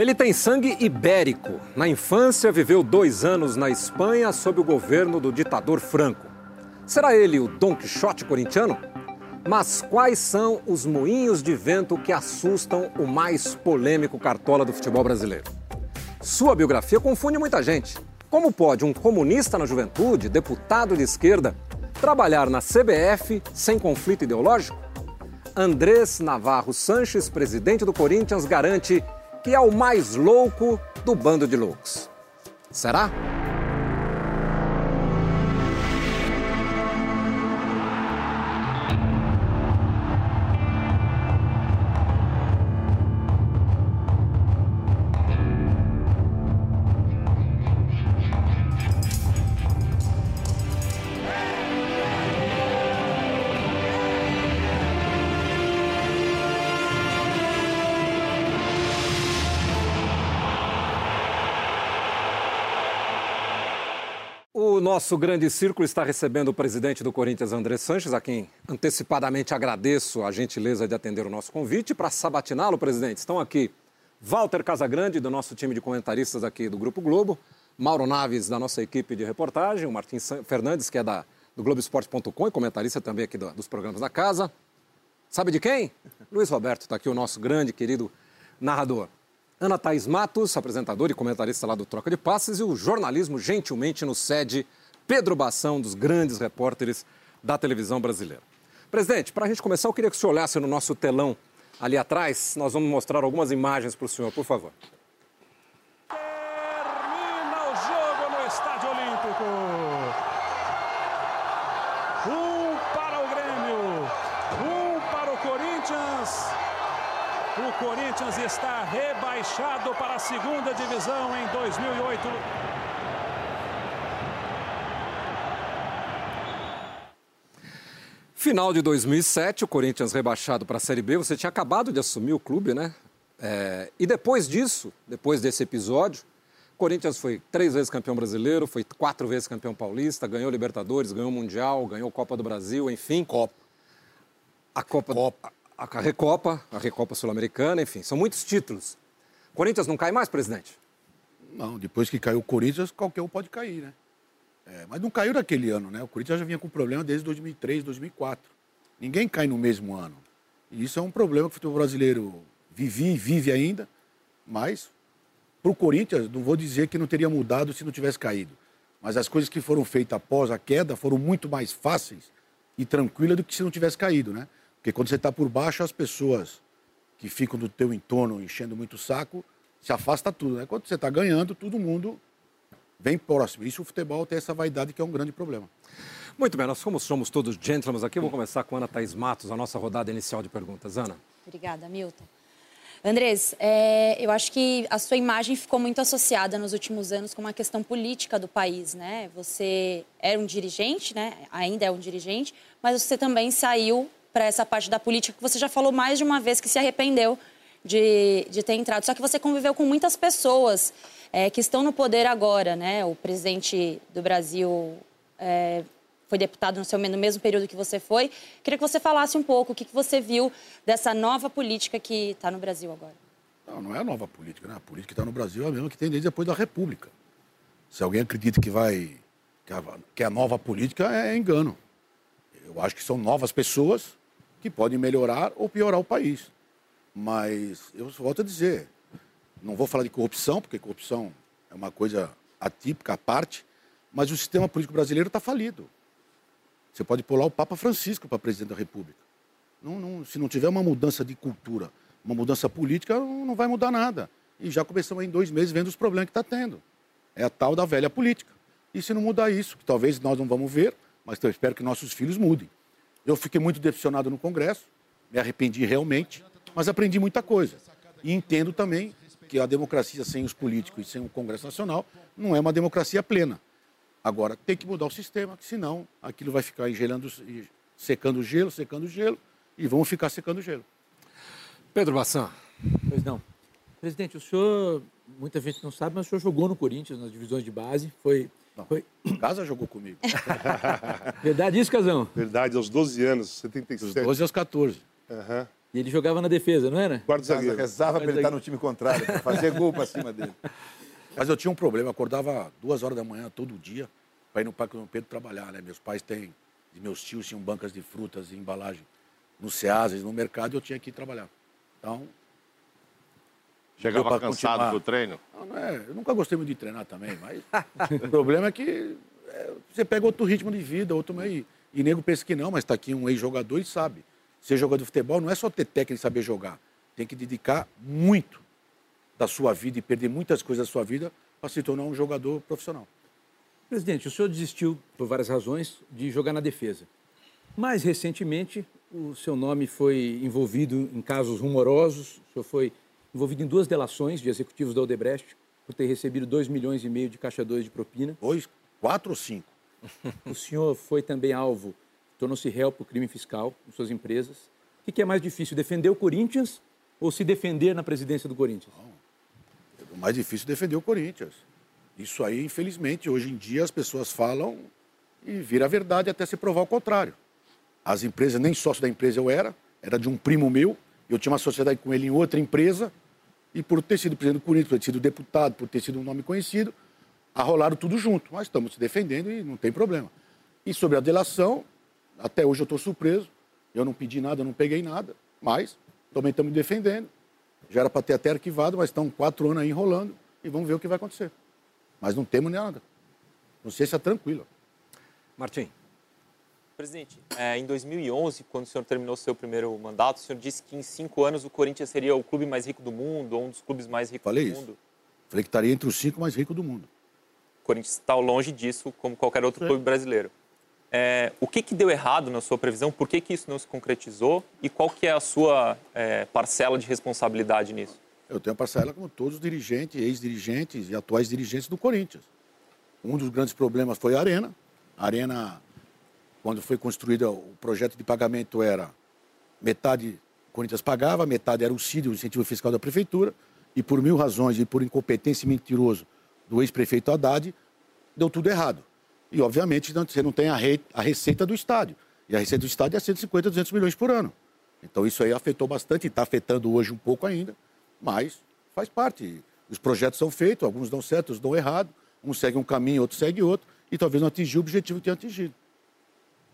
Ele tem sangue ibérico. Na infância, viveu dois anos na Espanha sob o governo do ditador Franco. Será ele o Dom Quixote corintiano? Mas quais são os moinhos de vento que assustam o mais polêmico cartola do futebol brasileiro? Sua biografia confunde muita gente. Como pode um comunista na juventude, deputado de esquerda, trabalhar na CBF sem conflito ideológico? Andrés Navarro Sanches, presidente do Corinthians, garante que é o mais louco do bando de loucos. Será? Nosso grande círculo está recebendo o presidente do Corinthians, André Sanches, a quem antecipadamente agradeço a gentileza de atender o nosso convite. Para sabatiná-lo, presidente, estão aqui Walter Casagrande, do nosso time de comentaristas aqui do Grupo Globo, Mauro Naves, da nossa equipe de reportagem, o Martins Fernandes, que é da, do Globoesporte.com e comentarista também aqui do, dos programas da casa. Sabe de quem? Luiz Roberto, está aqui o nosso grande, querido narrador. Ana Thaís Matos, apresentadora e comentarista lá do Troca de Passes, e o jornalismo gentilmente nos cede Pedro Bação, dos grandes repórteres da televisão brasileira. Presidente, para a gente começar, eu queria que o senhor olhasse no nosso telão ali atrás. Nós vamos mostrar algumas imagens para o senhor, por favor. Termina o jogo no Estádio Olímpico. Um para o Grêmio, um para o Corinthians. O Corinthians está rebaixado para a segunda divisão em 2008. Final de 2007, o Corinthians rebaixado para a Série B. Você tinha acabado de assumir o clube, né? É, e depois disso, depois desse episódio, o Corinthians foi três vezes campeão brasileiro, foi quatro vezes campeão paulista, ganhou Libertadores, ganhou Mundial, ganhou Copa do Brasil, enfim. Copa. A Copa. Copa. A, a Recopa, a Recopa Sul-Americana, enfim, são muitos títulos. O Corinthians não cai mais, presidente? Não, depois que caiu o Corinthians, qualquer um pode cair, né? É, mas não caiu naquele ano, né? O Corinthians já vinha com problema desde 2003, 2004. Ninguém cai no mesmo ano. E isso é um problema que o futebol brasileiro vivia e vive ainda, mas para o Corinthians, não vou dizer que não teria mudado se não tivesse caído. Mas as coisas que foram feitas após a queda foram muito mais fáceis e tranquilas do que se não tivesse caído, né? Porque quando você está por baixo, as pessoas que ficam do teu entorno enchendo muito o saco, se afasta tudo, né? Quando você está ganhando, todo mundo vem próximo. Isso o futebol tem essa vaidade que é um grande problema. Muito bem, nós como somos todos gentlemen aqui, vou começar com a Ana Thaís Matos, a nossa rodada inicial de perguntas. Ana. Obrigada, Milton. Andrés, é, eu acho que a sua imagem ficou muito associada nos últimos anos com uma questão política do país, né? Você era um dirigente, né? Ainda é um dirigente, mas você também saiu para essa parte da política que você já falou mais de uma vez que se arrependeu de, de ter entrado. Só que você conviveu com muitas pessoas é, que estão no poder agora, né? O presidente do Brasil é, foi deputado no, seu, no mesmo período que você foi. Queria que você falasse um pouco o que, que você viu dessa nova política que está no Brasil agora. Não, não é a nova política, né? A política que está no Brasil é a mesma que tem desde depois da República. Se alguém acredita que vai que a, que a nova política é engano. Eu acho que são novas pessoas que podem melhorar ou piorar o país. Mas eu volto a dizer, não vou falar de corrupção, porque corrupção é uma coisa atípica à parte, mas o sistema político brasileiro está falido. Você pode pular o Papa Francisco para presidente da República. Não, não, se não tiver uma mudança de cultura, uma mudança política, não, vai mudar nada. E já começamos em dois meses vendo os problemas que está tendo. É a tal da velha política. E se não mudar isso, que talvez nós não vamos ver, mas eu espero que nossos filhos mudem. Eu fiquei muito decepcionado no Congresso, me arrependi realmente, mas aprendi muita coisa. E entendo também que a democracia sem os políticos e sem o Congresso Nacional não é uma democracia plena. Agora, tem que mudar o sistema, senão aquilo vai ficar engelando, secando o gelo, secando o gelo, e vamos ficar secando o gelo. Pedro Bassan. Pois não. Presidente, o senhor, muita gente não sabe, mas o senhor jogou no Corinthians, nas divisões de base. Foi. Não, foi... Casa jogou comigo. Verdade isso, Casão? Verdade, aos 12 anos, 77. Dos 12 aos 14. Uhum. E ele jogava na defesa, não era? Quarto zagueiro. Rezava para ele estar no time contrário, para fazer gol para cima dele. Mas eu tinha um problema, eu acordava duas horas da manhã todo dia para ir no Parque Dom Pedro trabalhar, né? Meus pais têm, e meus tios tinham bancas de frutas e embalagem no Ceases, no mercado, e eu tinha que ir trabalhar. Então, Chegava cansado do treino? Não, não é, eu nunca gostei muito de treinar também, mas o problema é que é, você pega outro ritmo de vida, outro meio. E nego pensa que não, mas está aqui um ex-jogador e sabe. Ser jogador de futebol não é só ter técnica e saber jogar. Tem que dedicar muito da sua vida e perder muitas coisas da sua vida para se tornar um jogador profissional. Presidente, o senhor desistiu, por várias razões, de jogar na defesa. Mais recentemente, o seu nome foi envolvido em casos rumorosos. O senhor foi envolvido em duas delações de executivos da Odebrecht por ter recebido 2 milhões e meio de caixa 2 de propina. Dois, quatro ou cinco? O senhor foi também alvo, tornou-se réu por crime fiscal em suas empresas. O que é mais difícil, defender o Corinthians ou se defender na presidência do Corinthians? O mais difícil é defender o Corinthians. Isso aí, infelizmente, hoje em dia as pessoas falam e vira verdade até se provar o contrário. As empresas, nem sócio da empresa eu era, era de um primo meu, eu tinha uma sociedade com ele em outra empresa, e por ter sido presidente do Corinthians, por ter sido deputado, por ter sido um nome conhecido, arrolaram tudo junto. Mas estamos se defendendo e não tem problema. E sobre a delação, até hoje eu estou surpreso. Eu não pedi nada, não peguei nada, mas também estamos defendendo. Já era para ter até arquivado, mas estão quatro anos aí enrolando e vamos ver o que vai acontecer. Mas não temos nada. Não sei se é tranquilo. Martim. Presidente, é, em 2011, quando o senhor terminou seu primeiro mandato, o senhor disse que em cinco anos o Corinthians seria o clube mais rico do mundo, ou um dos clubes mais ricos Falei do isso. mundo. Falei que estaria entre os cinco mais ricos do mundo. O Corinthians está longe disso, como qualquer outro clube brasileiro. É, o que, que deu errado na sua previsão? Por que, que isso não se concretizou? E qual que é a sua é, parcela de responsabilidade nisso? Eu tenho parcela como todos os dirigentes, ex-dirigentes e atuais dirigentes do Corinthians. Um dos grandes problemas foi a Arena. A Arena, quando foi construída, o projeto de pagamento era metade o Corinthians pagava, metade era o CID, o incentivo fiscal da prefeitura, e por mil razões e por incompetência mentiroso do ex-prefeito Haddad, deu tudo errado. E, obviamente, não- você não tem a, re- a receita do estádio. E a receita do estádio é 150, 200 milhões por ano. Então, isso aí afetou bastante, e está afetando hoje um pouco ainda, mas faz parte. Os projetos são feitos, alguns dão certo, outros dão errado, um segue um caminho, outro segue outro, e talvez não atingiu o objetivo que tinha atingido.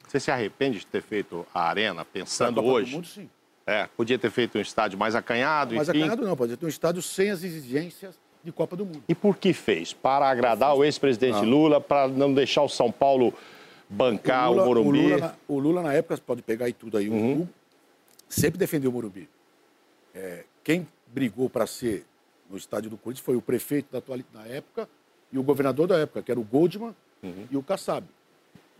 Você se arrepende de ter feito a arena pensando hoje? Mundo, sim. É, podia ter feito um estádio mais acanhado, Mas enfim. acanhado não, pode ter um estádio sem as exigências de Copa do Mundo. E por que fez? Para agradar o ex-presidente Lula, para não deixar o São Paulo bancar o, Morumbi? O Lula, na, o Lula, na época, pode pegar aí tudo aí, o Uhum. Hugo, sempre defendeu o Morumbi. É, quem brigou para ser no estádio do Corinthians foi o prefeito da, atuali- da época e o governador da época, que era o Goldman Uhum. e o Kassab,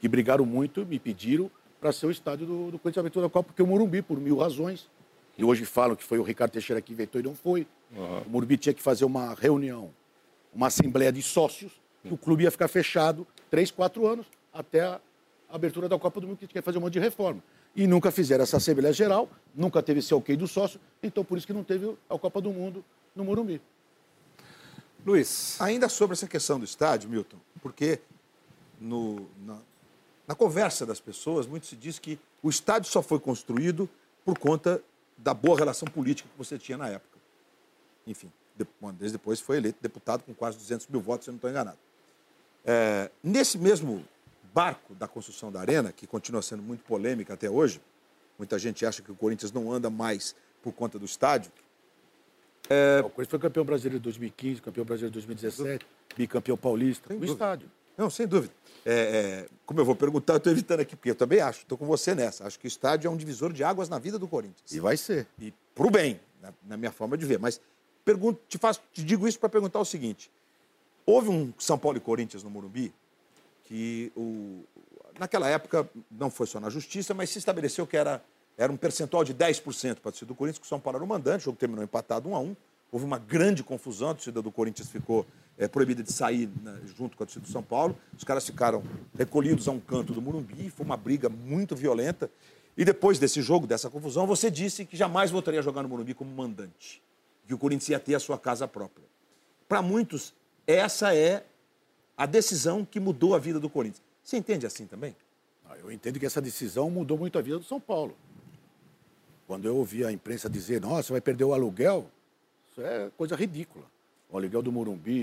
que brigaram muito, me pediram para ser o estádio do, do Corinthians Aventura da Copa, porque o Morumbi, por mil razões, e hoje falam que foi o Ricardo Teixeira que inventou e não foi. O Morumbi tinha que fazer uma reunião, uma assembleia de sócios, que o clube ia ficar fechado três, quatro anos até a abertura da Copa do Mundo, que tinha que fazer um monte de reforma. E nunca fizeram essa Assembleia Geral, nunca teve esse ok do sócio, então por isso que não teve a Copa do Mundo no Morumbi. Luiz. Ainda sobre essa questão do estádio, Milton, porque no- na, na conversa das pessoas, muito se diz que o estádio só foi construído por conta da boa relação política que você tinha na época. Enfim, de, ano depois foi eleito deputado com quase 200 mil votos, se eu não estou enganado. É, nesse mesmo barco da construção da arena, que continua sendo muito polêmica até hoje, muita gente acha que o Corinthians não anda mais por conta do estádio. O Corinthians foi campeão brasileiro em 2015, campeão brasileiro em 2017, bicampeão paulista, Sem dúvida. estádio. Não, sem dúvida. É, é, como eu vou perguntar, eu estou evitando aqui, porque eu também acho, estou com você nessa. Acho que o estádio é um divisor de águas na vida do Corinthians. E vai ser. E para o bem, na, na minha forma de ver. Mas pergunto, te, faço, te digo isso para perguntar o seguinte: houve um São Paulo e Corinthians no Morumbi que o, naquela época não foi só na justiça, mas se estabeleceu que era, era um percentual de 10% para a torcida do Corinthians, que o São Paulo era o mandante, o jogo terminou empatado 1 a 1 Houve uma grande confusão, a torcida do Corinthians ficou eh, proibida de sair né, junto com a torcida do São Paulo. Os caras ficaram recolhidos a um canto do Morumbi, foi uma briga muito violenta. E depois desse jogo, dessa confusão, você disse que jamais voltaria a jogar no Morumbi como mandante, que o Corinthians ia ter a sua casa própria. Para muitos, essa é a decisão que mudou a vida do Corinthians. Você entende assim também? Ah, Eu entendo que essa decisão mudou muito a vida do São Paulo. Quando eu ouvi a imprensa dizer, nossa, vai perder o aluguel, isso é coisa ridícula. O aluguel do Morumbi,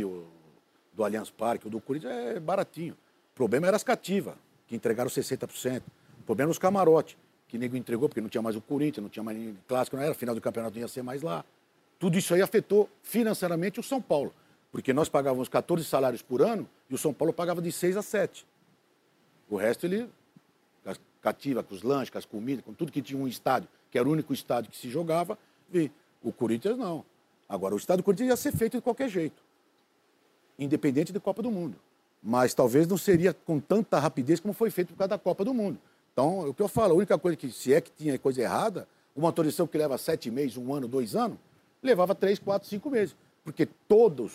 do Allianz Parque, do Corinthians é baratinho. O problema era as cativas, que entregaram 60%. O problema era os camarotes, que nego entregou porque não tinha mais o Corinthians, não tinha mais clássico, não era, final do campeonato não ia ser mais lá. Tudo isso aí afetou financeiramente o São Paulo, porque nós pagávamos 14 salários por ano e o São Paulo pagava de 6 a 7. O resto ele cativa, com os lanches, com as comidas, com tudo que tinha um estádio, que era o único estádio que se jogava, e o Corinthians não. Agora, o estádio do Corinthians ia ser feito de qualquer jeito, independente da Copa do Mundo. Mas talvez não seria com tanta rapidez como foi feito por causa da Copa do Mundo. Então, o que eu falo, a única coisa que, se é que tinha coisa errada, uma autorização que leva sete meses, um ano, dois anos, levava três, quatro, cinco meses. Porque todos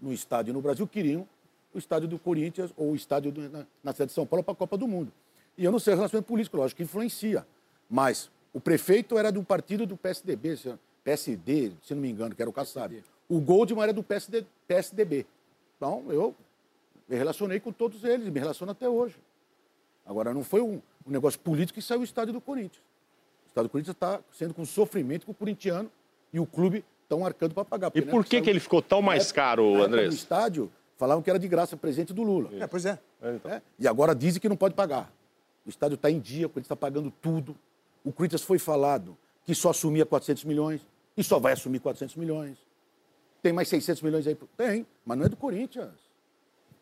no estádio no Brasil queriam o estádio do Corinthians ou o estádio do, na, na cidade de São Paulo para a Copa do Mundo. E eu não sei o relacionamento político, lógico que influencia. Mas o prefeito era um partido do PSDB, PSD, se não me engano, que era o Kassab. O Goldman era do PSD, PSDB. Então, eu me relacionei com todos eles, me relaciono até hoje. Agora, não foi um, um negócio político que saiu o estádio do Corinthians. O estádio do Corinthians está sendo com sofrimento com o corintiano e o clube estão arcando para pagar. E por que, saiu, que ele ficou tão mais época, caro, André? No estádio, falavam que era de graça presente do Lula. É, pois é. é, então. é. E agora dizem que não pode pagar. O estádio está em dia, o Corinthians está pagando tudo. O Corinthians foi falado que só assumia 400 milhões e só vai assumir 400 milhões. Tem mais 600 milhões aí? Tem, mas não é do Corinthians.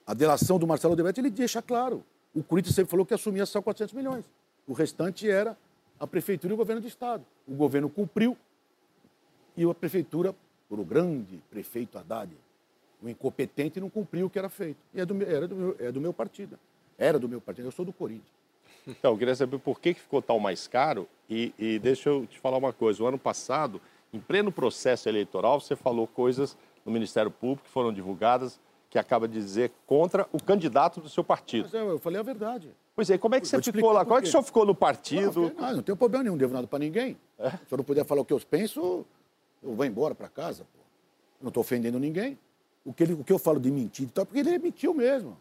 A delação do Marcelo Debetti, ele deixa claro. O Corinthians sempre falou que assumia só 400 milhões. O restante era a prefeitura e o governo do estado. O governo cumpriu e a prefeitura, por o grande prefeito Haddad, o incompetente, não cumpriu o que era feito. E é do, era do meu, é do meu partido. Era do meu partido. Eu sou do Corinthians. Então, eu queria saber por que ficou tão mais caro. E, e deixa eu te falar uma coisa. O ano passado, em pleno processo eleitoral, você falou coisas no Ministério Público que foram divulgadas que acaba de dizer contra o candidato do seu partido. Mas eu, eu falei a verdade. Pois é, como é que você ficou lá? Como é que o senhor ficou no partido? Não, não, não tenho problema nenhum, não devo nada para ninguém. É? Se eu não puder falar o que eu penso, eu vou embora para casa. Pô. Eu não estou ofendendo ninguém. O que, ele, o que eu falo de mentir, então, porque ele mentiu mesmo.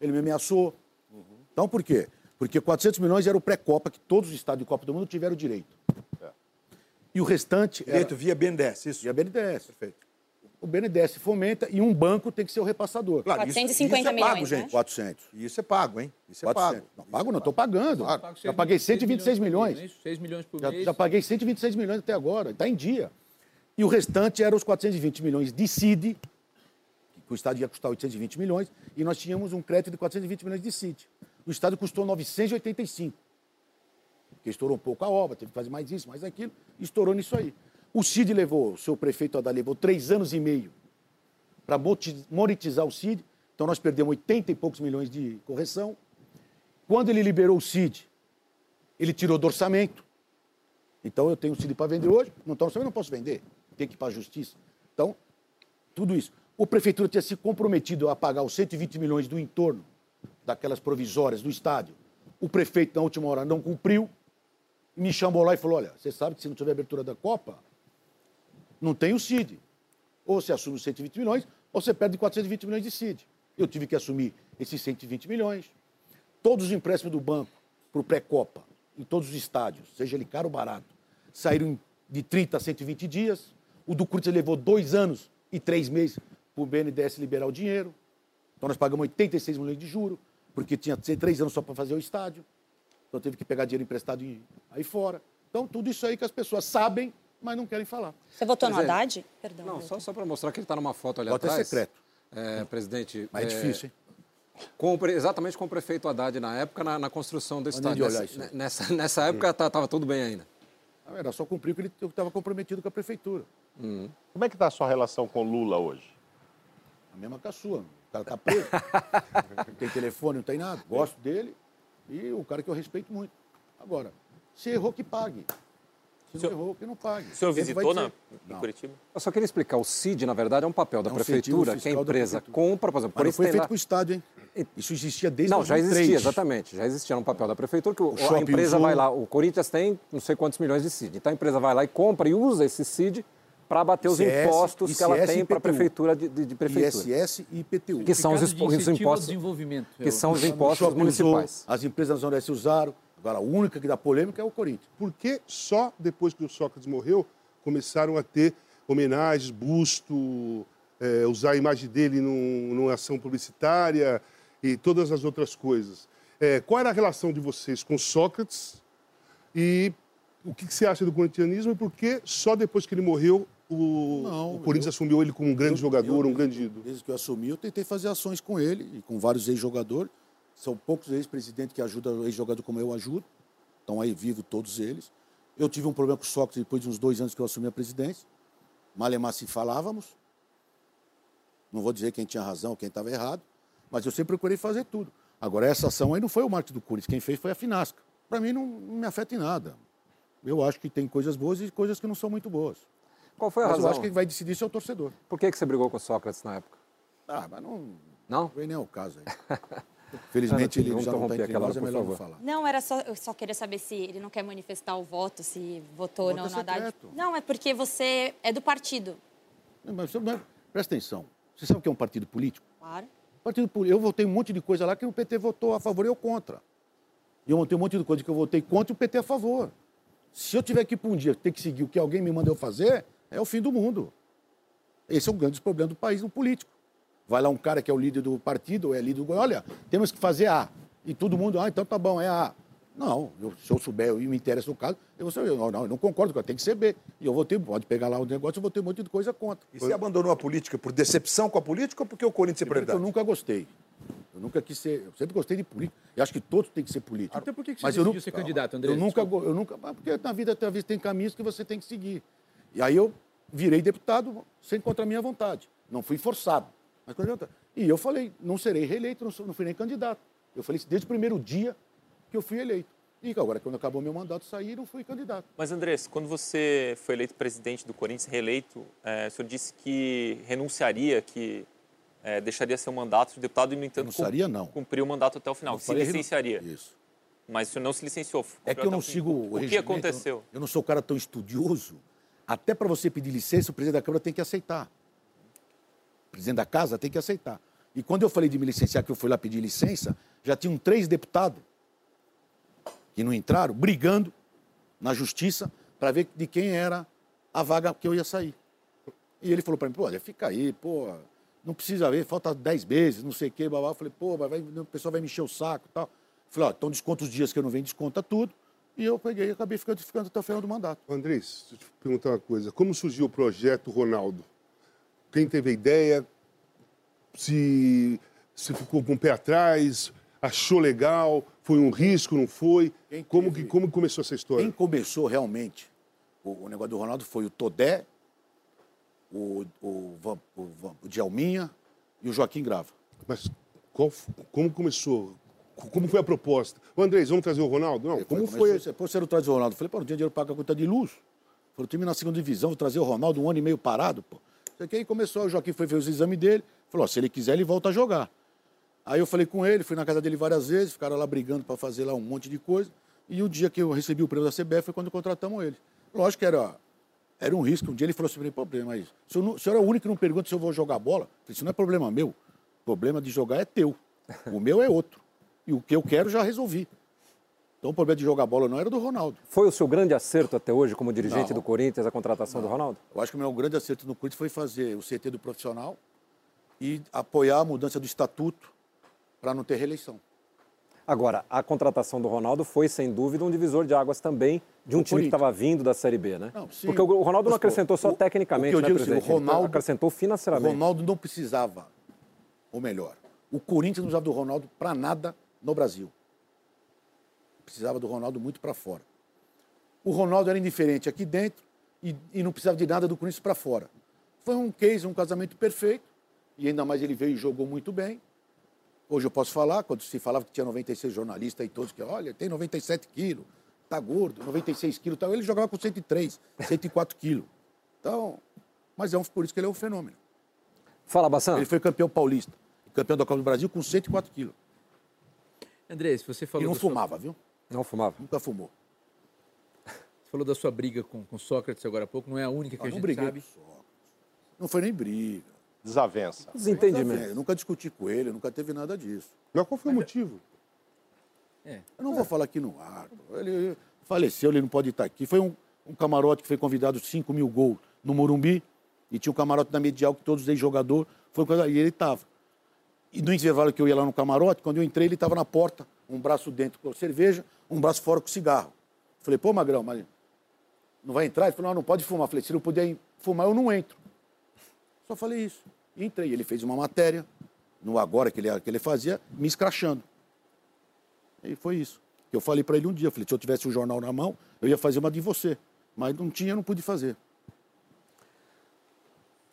Ele me ameaçou. Uhum. Então, por quê? Porque 400 milhões era o pré-Copa, que todos os estados de Copa do Mundo tiveram direito. É. E o restante. Direito era... via BNDES, isso? Via BNDES. Perfeito. O BNDES fomenta e um banco tem que ser o repassador. Claro, 450 isso, isso é pago, milhões, gente. Né? 400. E isso é pago, hein? Isso é 400. pago. Não, pago não, estou pagando. Claro. Já paguei 126 milhões. milhões. 6 milhões por já, mês. Já paguei 126 milhões até agora. Está em dia. E o restante eram os 420 milhões de CID, que o Estado ia custar 820 milhões, e nós tínhamos um crédito de 420 milhões de CID. O Estado custou 985. Porque estourou um pouco a obra, teve que fazer mais isso, mais aquilo, estourou nisso aí. O CID levou, o seu prefeito Haddad levou três anos e meio para monetizar o CID. Então nós perdemos 80 e poucos milhões de correção. Quando ele liberou o CID, ele tirou do orçamento. Então eu tenho o CID para vender hoje, não está no orçamento, não posso vender. Tem que ir para a justiça. Então, tudo isso. O prefeitura tinha se comprometido a pagar os 120 milhões do entorno daquelas provisórias do estádio. O prefeito, na última hora, não cumpriu. Me chamou lá e falou: olha, você sabe que se não tiver abertura da Copa, não tem o CID. Ou você assume os 120 milhões, ou você perde 420 milhões de CID. Eu tive que assumir esses 120 milhões. Todos os empréstimos do banco para o pré-Copa, em todos os estádios, seja ele caro ou barato, saíram de 30 a 120 dias. O do Corinthians levou dois anos e três meses para o BNDES liberar o dinheiro. Então nós pagamos 86 milhões de juros, porque tinha três anos só para fazer o estádio. Então teve que pegar dinheiro emprestado aí fora. Então tudo isso aí que as pessoas sabem, mas não querem falar. Você votou no Haddad? Perdão. Não, só, só para mostrar que ele está numa foto ali Voto é atrás. é secreto. É, presidente. Mas é, é difícil, hein? Com, exatamente com o prefeito Haddad na época, na, na construção do estádio. Nessa, nessa, nessa época estava tudo bem ainda. Era só cumprir o que ele estava comprometido com a prefeitura. Uhum. Como é que está a sua relação com Lula hoje? A mesma que a sua. O cara está preso. não tem telefone, não tem nada. Gosto dele e o cara que eu respeito muito. Agora, se errou, que pague. Se senhor, errou, que não pague. O senhor visitou na, em Curitiba? Eu só queria explicar. O CID, na verdade, é um papel da é um prefeitura que a empresa compra, por exemplo... Mas não foi feito com o Estado, hein? Isso existia desde Não, já existia, exatamente. Já existia um papel da prefeitura que o, a empresa vai lá... O Corinthians tem não sei quantos milhões de CID. Então a empresa vai lá e compra e usa esse CID para abater os ICS, impostos ICS que ela tem para a prefeitura de, de, de, prefeitura. ISS e IPTU. Que são os, os impostos. Desenvolvimento. Que são os impostos municipais. Usou, as empresas da Zona S usaram, Agora, a única que dá polêmica é o Corinthians. Por que só depois que o Sócrates morreu começaram a ter homenagens, busto, é, usar a imagem dele num, numa ação publicitária e todas as outras coisas? É, qual era a relação de vocês com Sócrates e o que, que você acha do corintianismo e por que só depois que ele morreu o, Não, o Corinthians eu- assumiu ele como um grande Eu- jogador, eu- um grande ídolo? Desde que eu assumi, eu tentei fazer ações com ele e com vários ex-jogadores. São poucos ex-presidentes que ajudam ex-jogador como eu ajudo. Estão aí vivos todos eles. Eu tive um problema com o Sócrates depois de uns dois anos que eu assumi a presidência. Malemar se falávamos. Não vou dizer quem tinha razão, quem estava errado, mas eu sempre procurei fazer tudo. Agora, essa ação aí não foi o marketing do Corinthians, quem fez foi a Finasca. Para mim, não, não me afeta em nada. Eu acho que tem coisas boas e coisas que não são muito boas. Qual foi a Mas razão? eu acho que quem vai decidir isso é o torcedor. Por que, que você brigou com o Sócrates na época? Ah, mas não, Não? não vem nem ao caso aí. Felizmente Ana, ele já não está entre aquela nós, é melhor não falar. Não, era só, eu só queria saber se ele não quer manifestar o voto, se votou ou não é no Haddad. Não, é porque você é do partido. Não, mas você não é- presta atenção. Você sabe o que é um partido político? Claro. Partido político. Eu votei um monte de coisa lá que o PT votou a favor e eu contra. E eu montei um monte de coisa que eu votei contra e o PT a favor. Se eu tiver que ir para um dia ter que seguir o que alguém me manda eu fazer, é o fim do mundo. Esse é um grande problema do país, no político. Vai lá um cara que é o líder do partido, ou é líder do. Olha, temos que fazer A. E todo mundo, ah, então tá bom, é A. Não, eu- se eu souber e me interessa o caso, eu vou ser, eu, não, não, eu não concordo, tem que ser B. E eu vou ter, pode pegar lá o negócio, eu vou ter um monte de coisa contra. E você abandonou a política por decepção com a política ou porque o Corinthians é prioridade? Eu nunca gostei. Eu nunca quis ser. Eu sempre gostei de política. Eu acho que todos têm que ser políticos. Então por que você Mas eu decidiu nunca- ser candidato, André? Eu nunca, eu nunca. ah, Porque na vida talvez tem caminhos que você tem que seguir. E aí eu virei deputado sem contra a minha vontade. Não fui forçado. Mas vontade. E eu falei, não serei reeleito, não, sou- não fui nem candidato. Eu falei isso desde o primeiro dia que eu fui eleito. E agora, quando acabou meu mandato, saí e não fui candidato. Mas, Andrés, quando você foi eleito presidente do Corinthians, reeleito, eh, o senhor disse que renunciaria, que eh, deixaria seu mandato de deputado e, no entanto, Renunciaria, não. cumpriu o mandato até o final. Se falei, licenciaria. Isso. Mas o senhor não se licenciou. É que eu não o sigo o O que regimento, aconteceu? Eu não, eu não sou um cara tão estudioso. Até para você pedir licença, o presidente da Câmara tem que aceitar. Presidente da casa tem que aceitar. E quando eu falei de me licenciar, que eu fui lá pedir licença, já tinham três deputados que não entraram, brigando na justiça para ver de quem era a vaga que eu ia sair. E ele falou para mim, pô, fica aí, pô, não precisa ver, falta dez meses, não sei o quê, babá. Eu falei, pô, vai, o pessoal vai me encher o saco e tal. Falei, ó, então desconta os dias que eu não venho, desconta tudo. E eu peguei e acabei ficando, ficando até o final do mandato. Andrés, deixa eu te perguntar uma coisa. Como surgiu o projeto Ronaldo? Quem teve a ideia? Se, se ficou com o pé atrás? Achou legal? Foi um risco, não foi? Quem Como, teve- que, como começou essa história? Quem começou realmente o, o negócio do Ronaldo foi o Todé, o, o, o, o Djalminha e o Joaquim Grava. Mas qual como começou? Como foi a proposta? Ô, Andrés, vamos trazer o Ronaldo? Não, como foi? Pô, você não traz o Ronaldo? Eu falei, pô, não tinha dinheiro para pagar a conta de luz. Falei, time na segunda divisão, vou trazer o Ronaldo um ano e meio parado, pô. Isso aqui aí começou, o Joaquim foi fazer os exames dele, falou, se ele quiser, ele volta a jogar. Aí eu falei com ele, fui na casa dele várias vezes, ficaram lá brigando para fazer lá um monte de coisa. E o dia que eu recebi o prêmio da CBF foi quando contratamos ele. Lógico que era, era um risco. Um dia ele falou assim, problema, mas senhor, não- o senhor é o único que não pergunta se eu vou jogar bola. Eu falei, isso não é problema meu. O problema de jogar é teu. O meu é outro. E o que eu quero já resolvi. Então o problema de jogar bola não era do Ronaldo. Foi o seu grande acerto até hoje como dirigente Não. do Corinthians, a contratação do Ronaldo? Eu acho que o meu grande acerto no Corinthians foi fazer o CT do profissional e apoiar a mudança do estatuto para não ter reeleição. Agora, a contratação do Ronaldo foi, sem dúvida, um divisor de águas também de um O time que estava vindo da Série B, né? Não, sim. Porque o Ronaldo não acrescentou só o- tecnicamente, o que eu né, digo assim, presidente? o Ele Ronaldo- acrescentou O financeiramente. Ronaldo não precisava, ou melhor, o Corinthians não precisava do Ronaldo para nada no Brasil. Precisava do Ronaldo muito para fora. O Ronaldo era indiferente aqui dentro e, e não precisava de nada do Corinthians para fora. Foi um case, um casamento perfeito. E ainda mais ele veio e jogou muito bem. Hoje eu posso falar, quando se falava que tinha 96 jornalistas e todos que, olha, tem 97 quilos, tá gordo, 96 quilos, tá... ele jogava com 103, 104 quilos. Então, mas é um, por isso que ele é um fenômeno. Fala, Bassan. Ele foi campeão paulista, campeão da Copa do Brasil com 104 quilos. Andrés, você E falou, não da sua, fumava, viu? Não fumava. Nunca fumou. você falou da sua briga com, com Sócrates agora há pouco, não é a única que Eu a não gente briguei sabe. Sócrates. Não foi nem briga. Desavença. Desentendimento. Eu nunca discuti com ele, nunca teve nada disso. Mas qual foi o motivo? É. Eu não vou falar aqui no ar. Ele faleceu, ele não pode estar aqui. Foi um, um camarote que foi convidado 5 mil gols no Morumbi. E tinha um camarote da Medial que todos os ex-jogador foi coisa- e ele estava. E no intervalo que eu ia lá no camarote, quando eu entrei, ele estava na porta, um braço dentro com cerveja, um braço fora com cigarro. Falei, pô, Magrão, mas não vai entrar? Ele falou, não, não pode fumar. Falei, se não puder fumar, eu não entro. Só falei isso. Entrei. Ele fez uma matéria, no agora que ele, que ele fazia, me escrachando. E foi isso. Eu falei para ele um dia, falei, se eu tivesse o jornal na mão, eu ia fazer uma de você. Mas não tinha, eu não pude fazer.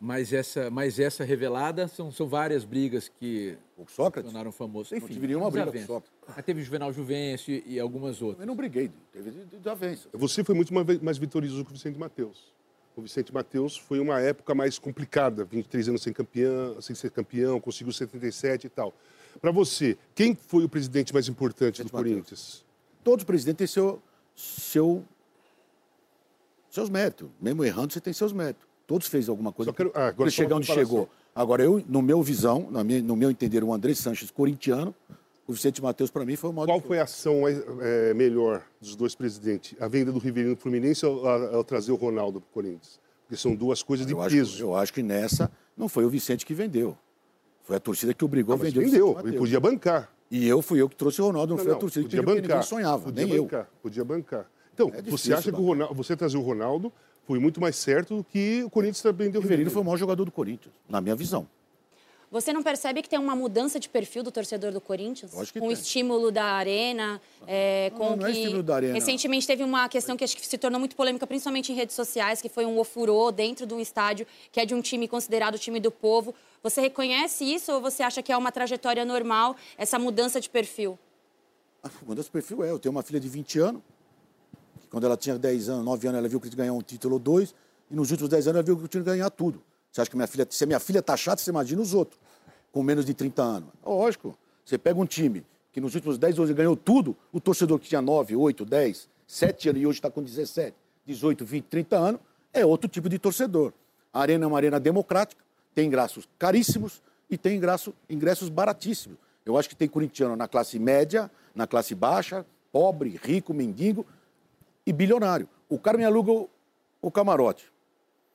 Mas essa, mas essa revelada são, são várias brigas que O Sócrates, tornaram famoso. Enfim, tive nenhuma briga com. Sócrates. Aí teve Juvenal Juvencio e, e algumas outras. eu não briguei, teve de- de- desavenças. Você foi muito mais- mais vitorioso que o Vicente Matheus. O Vicente Matheus foi uma época mais complicada, 23 anos sem campeão, sem ser campeão, conseguiu 77 e tal. Para você, quem foi o presidente mais importante do Vicente Matheus. Corinthians? Todos os presidentes têm seu, seu, seus méritos. Mesmo errando, você tem seus méritos. Todos fez alguma coisa Só quero- ah, agora para chegar onde comparação. chegou. Agora, eu, no meu visão, na minha- no meu entender, o André Sanches corintiano, o Vicente Matheus, para mim, foi o maior. Qual foi a ação é, melhor dos dois presidentes? A venda do Riverino pro Fluminense ou a- ao trazer o Ronaldo para o Corinthians? Porque são duas coisas de eu acho, peso. eu acho que nessa não foi o Vicente que vendeu. Foi a torcida que obrigou Ah, a vender o vendeu, Vicente ele podia bancar. E eu fui eu que trouxe o Ronaldo, não, Não, foi a torcida que podia vendeu, porque bancar. ninguém sonhava, podia nem bancar, Podia bancar. Então, É você acha que o bancar. Ronaldo, você trazer o Ronaldo foi muito mais certo do que o Corinthians também deu O Riverino foi o maior jogador do Corinthians, na minha visão. Você não percebe que tem uma mudança de perfil do torcedor do Corinthians? Lógico que com o tem. estímulo da arena, é, com Não, não é que... estímulo da arena. Recentemente teve uma questão que acho que se tornou muito polêmica, principalmente em redes sociais, que foi um ofurô dentro de um estádio que é de um time considerado o time do povo. Você reconhece isso ou você acha que é uma trajetória normal, essa mudança de perfil? A mudança de perfil é, eu tenho uma filha de 20 anos, quando ela tinha 10 anos, 9 anos, ela viu que tinha ganhar um título ou dois, e nos últimos 10 anos ela viu tinha que ganhar tudo. Você acha que minha filha, se a minha filha tá chata, você imagina os outros, com menos de 30 anos. Lógico, você pega um time que nos últimos 10 anos ganhou tudo, o torcedor que tinha 9, 8, 10, 7 anos e hoje está com 17, 18, 20, 30 anos, é outro tipo de torcedor. A arena é uma arena democrática, tem ingressos caríssimos e tem ingresso, ingressos baratíssimos. Eu acho que tem corintiano na classe média, na classe baixa, pobre, rico, mendigo e bilionário. O cara me aluga o, o camarote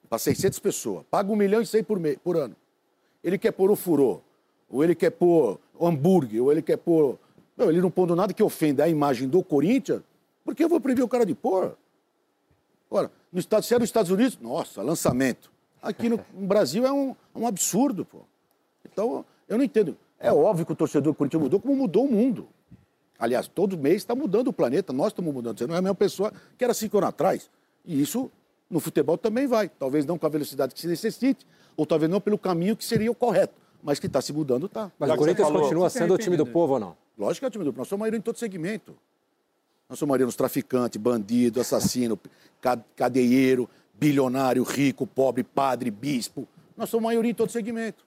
para 600 pessoas, paga 1 milhão e 100 por, me- por ano. Ele quer pôr o furô, ou ele quer pôr hambúrguer, ou ele quer pôr. Não, ele não pondo nada que ofenda a imagem do Corinthians, porque eu vou proibir o cara de pôr. Ora, no Estado, se é nos Estados Unidos, nossa, lançamento. Aqui no, no Brasil é um, é um absurdo, pô. Então, eu não entendo. É óbvio que o torcedor do Corinthians mudou, como mudou o mundo. Aliás, todo mês está mudando o planeta, nós estamos mudando. Você não é a mesma pessoa que era cinco anos atrás. E isso no futebol também vai. Talvez não com a velocidade que se necessite, ou talvez não pelo caminho que seria o correto. Mas que está se mudando, está. Mas Já o Corinthians falou- continua sendo o time do povo ou não? Lógico que é o time do Nós somos maioria em todo segmento. Nós somos maioria nos traficantes, bandido, assassino, ca- cadeieiro, bilionário, rico, pobre, padre, bispo. Nós somos maioria em todo segmento.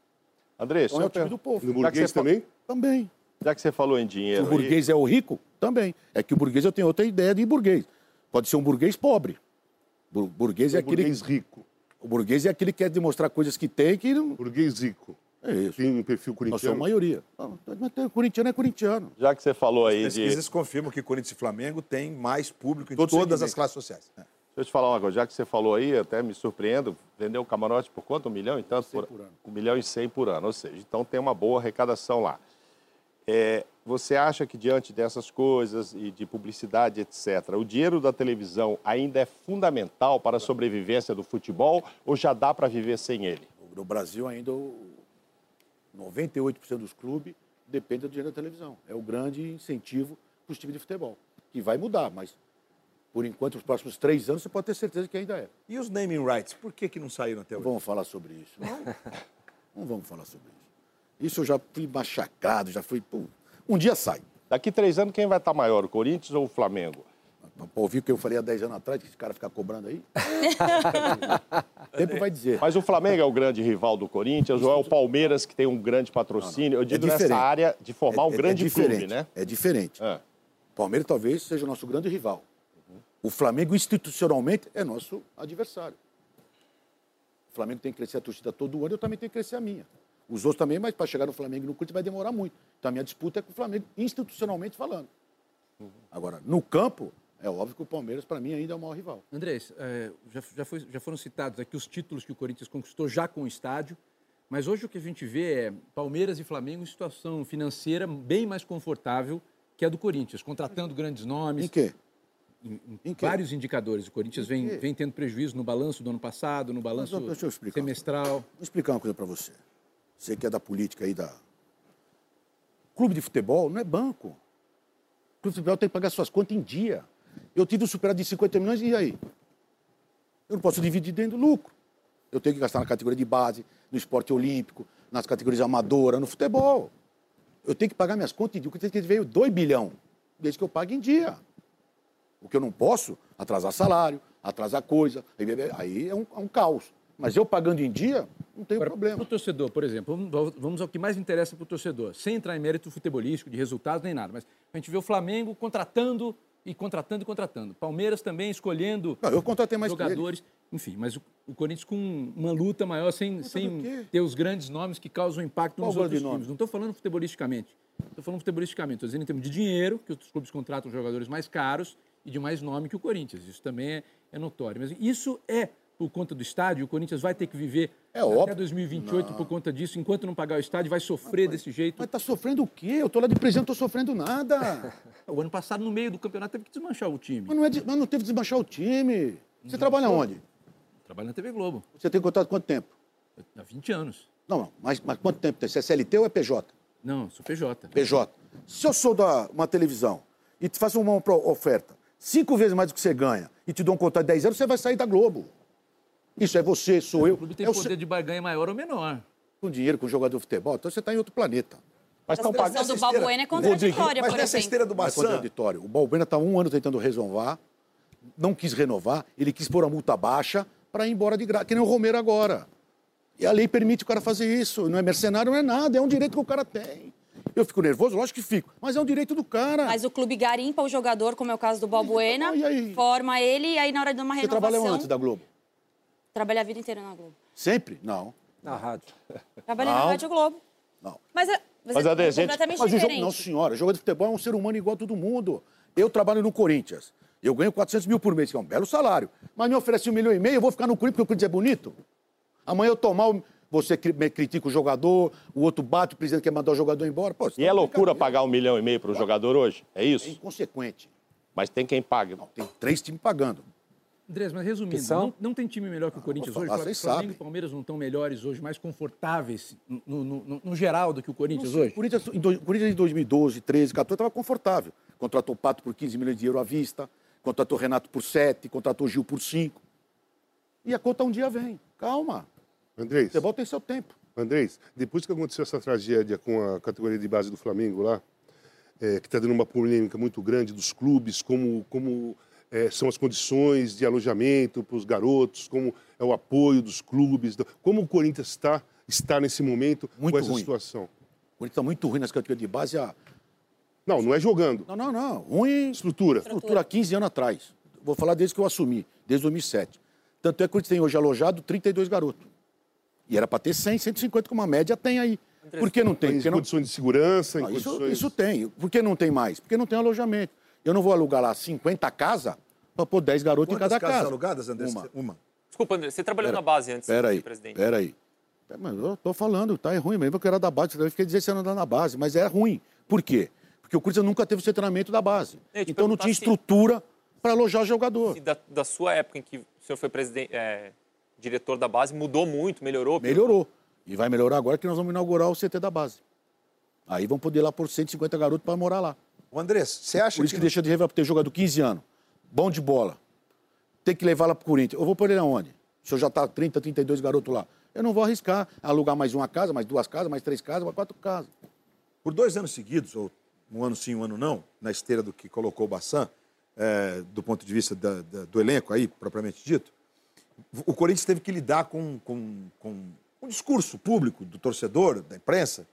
André, Então é o time do povo. No burguês também? Também. Já que você falou em Se dinheiro, o burguês é o rico, também. É que o burguês eu tenho outra ideia de burguês. Pode ser um burguês pobre. Bur- burguês é O aquele. burguês rico. O burguês é aquele que quer demonstrar coisas que tem que não. Burguês rico. É isso. Tem um perfil Nós somos a corintiano. maioria. Não, Mas corintiano é corintiano. já que você falou aí de. Pesquisas confirmam que Corinthians e Flamengo têm mais público em Todo todas segmento. as classes sociais. É. Deixa eu te falar uma coisa, já que você falou aí, até me surpreendo, vendeu o camarote por quanto? Um milhão e tanto? Cem por ano. Um milhão e cem por ano, ou seja, então tem uma boa arrecadação lá. É, você acha que diante dessas coisas e de publicidade, etc., o dinheiro da televisão ainda é fundamental para a sobrevivência do futebol ou já dá para viver sem ele? No Brasil ainda o 98% dos clubes depende do dinheiro da televisão. É o grande incentivo para os times de futebol. Que vai mudar, mas por enquanto, os próximos três anos, você pode ter certeza que ainda é. E os naming rights, por que, que não saíram até hoje? vamos falar sobre isso. Não, não vamos falar sobre isso. Isso eu já fui machucado, já fui. pô, um dia sai. Daqui três anos, quem vai estar maior, o Corinthians ou o Flamengo? Para ouvir o que eu falei há 10 anos atrás, que esse cara ficar cobrando aí. tempo vai dizer. Mas o Flamengo é o grande rival do Corinthians ou é o Palmeiras que tem um grande patrocínio? Eu digo nessa diferente. área de formar um É- é- grande é clube, né? É diferente. É. Palmeiras talvez seja o nosso grande rival. O Flamengo, institucionalmente, é nosso adversário. O Flamengo tem que crescer a torcida todo ano, eu também tenho que crescer a minha. Os outros também, mas para chegar no Flamengo e no Corinthians vai demorar muito. Então a minha disputa é com o Flamengo, institucionalmente falando. Agora, no campo, é óbvio que o Palmeiras, para mim, ainda é o maior rival. Andrés, é, já, já, foi, já foram citados aqui os títulos que o Corinthians conquistou já com o estádio, mas hoje o que a gente vê é Palmeiras e Flamengo em situação financeira bem mais confortável que a do Corinthians, contratando grandes nomes. Em quê? Em, em vários indicadores. O Corinthians vem, vem tendo prejuízo no balanço do ano passado, no balanço Mas, semestral. Vou explicar uma coisa para você. Você que é da política aí da. Clube de futebol não é banco. O clube de futebol tem que pagar suas contas em dia. Eu tive um superado de 50 milhões e aí? Eu não posso dividir dentro do lucro. Eu tenho que gastar na categoria de base, no esporte olímpico, nas categorias amadoras, no futebol. Eu tenho que pagar minhas contas em dia. O que veio 2 bilhão, desde que eu pague em dia. O que eu não posso, atrasar salário, atrasar coisa. Aí é um, é um caos. Mas eu pagando em dia, não tem problema. Para o torcedor, por exemplo, vamos ao que mais interessa para o torcedor, sem entrar em mérito futebolístico, de resultados nem nada, mas a gente vê o Flamengo contratando e contratando e contratando. Palmeiras também escolhendo não, eu contratei mais jogadores. Enfim, mas o, o, Corinthians com uma luta maior sem, sem ter os grandes nomes que causam impacto Qual nos outros times. Não estou falando futebolisticamente. Estou falando futebolisticamente. Estou dizendo em termos de dinheiro, que os clubes contratam jogadores mais caros e de mais nome que o Corinthians. Isso também é, é notório. Mas isso é por conta do estádio, o Corinthians vai ter que viver é até óbvio. 2028 não. por conta disso. Enquanto não pagar o estádio, vai sofrer mas, desse jeito. Mas tá sofrendo o quê? Eu tô lá de presidente, não tô sofrendo nada. o ano passado, no meio do campeonato, teve que desmanchar o time. Mas não, é de, mas não teve que desmanchar o time. Você não trabalha onde? Trabalho na TV Globo. Você tem contrato quanto tempo? Há 20 anos. Não, não. Mas, mas quanto tempo tem? Você é CLT ou é PJ? Não, sou PJ. PJ. Se eu sou da uma televisão e te faço uma oferta cinco vezes mais do que você ganha e te dou um contrato de 10 anos, você vai sair da Globo. Isso é você, sou eu. O clube tem é poder de barganha maior ou menor. Com dinheiro, com jogador de futebol, então você está em outro planeta. Mas estão pagando. A do Balbuena é contraditória, Mas por nessa exemplo. esteira do Maçã... É contraditório. O Balbuena está um ano tentando renovar, não quis renovar, ele quis pôr a multa baixa para ir embora de graça, que nem o Romero agora. E a lei permite o cara fazer isso. Não é mercenário, não é nada, é um direito que o cara tem. Eu fico nervoso? Lógico que fico. Mas é um direito do cara. Mas o clube garimpa o jogador, como é o caso do Balbuena, forma ele e aí na hora de uma Você renovação... trabalhou antes da Globo? Trabalhei a vida inteira na Globo. Sempre? Não. Na rádio. Trabalhei Não. na Rádio Globo. Não. Mas, é- Mas, é Adê, gente- completamente Mas o jogo, não, senhora, jogador de futebol é um ser humano igual a todo mundo. Eu trabalho no Corinthians. Eu ganho 400 mil por mês, que é um belo salário. Mas me oferece um milhão e meio, eu vou ficar no Corinthians porque o Corinthians é bonito? Amanhã eu tomar, o- você critica o jogador, o outro bate, o presidente quer mandar o jogador embora. Pô, E é loucura pagar um milhão e meio para o jogador hoje? É É isso? inconsequente. Mas tem quem pague. Não, tem três times pagando. Andrés, mas resumindo, são? não, não tem time melhor que o Corinthians vou hoje? falar, Flamengo sabem. e Palmeiras não estão melhores hoje, mais confortáveis no, no- no- no geral do que o Corinthians O hoje? Corinthians, em do- o Corinthians em 2012, 13, 14 estava confortável. Contratou o Pato por 15 milhões de euros à vista, contratou o Renato por 7, contratou o Gil por 5. E a conta um dia vem. Calma. O Andrés, futebol tem seu tempo. Andrés, depois que aconteceu essa tragédia com a categoria de base do Flamengo lá, é, que está dando uma polêmica muito grande dos clubes, como, como é, são as condições de alojamento para os garotos, como é o apoio dos clubes, do- como o Corinthians está, está nesse momento Muito com essa ruim. situação. O Corinthians está muito ruim nas categorias de base. A... Não, não é jogando. Não, não, não. Ruim Estrutura. estrutura há 15 anos atrás. Vou falar desde que eu assumi, desde 2007. Tanto é que o Corinthians tem hoje alojado 32 garotos. E era para ter 100, 150, como a média tem aí. Por que não tem? Em Porque não... condições de segurança, em Não, isso, condições... isso tem. Por que não tem mais? Porque não tem alojamento. Eu não vou alugar lá 50 casas para pôr 10 garotos em Quantas cada casas casa. alugadas, André? Uma. Uma. Desculpa, André, você trabalhou na base antes de Pera ser aí, presidente. pera aí. É, Mas eu tô falando, tá é ruim mesmo, que eu era da base, eu fiquei 16 anos na base, mas é ruim. Por quê? Porque o Corinthians nunca teve o treinamento da base. Então não tinha se- estrutura para alojar jogador. Se da, da sua época em que o senhor foi presidente, é, diretor da base, mudou muito, melhorou? Melhorou. E vai melhorar agora que nós vamos inaugurar o CT da base. Aí vão poder ir lá por 150 garotos para morar lá. O Andrés, você acha Por isso que deixa de revelar, ter jogador 15 anos, bom de bola, tem que levar lá para o Corinthians. Eu vou pôr ele aonde? O senhor já está 30, 32 garotos lá. Eu não vou arriscar alugar mais uma casa, mais duas casas, mais três casas, mais quatro casas. Por dois anos seguidos, ou um ano sim, um ano não, na esteira do que colocou o Bassan, é, do ponto de vista da- da- do elenco aí, propriamente dito, o Corinthians teve que lidar com, com, com um discurso público do torcedor, da imprensa,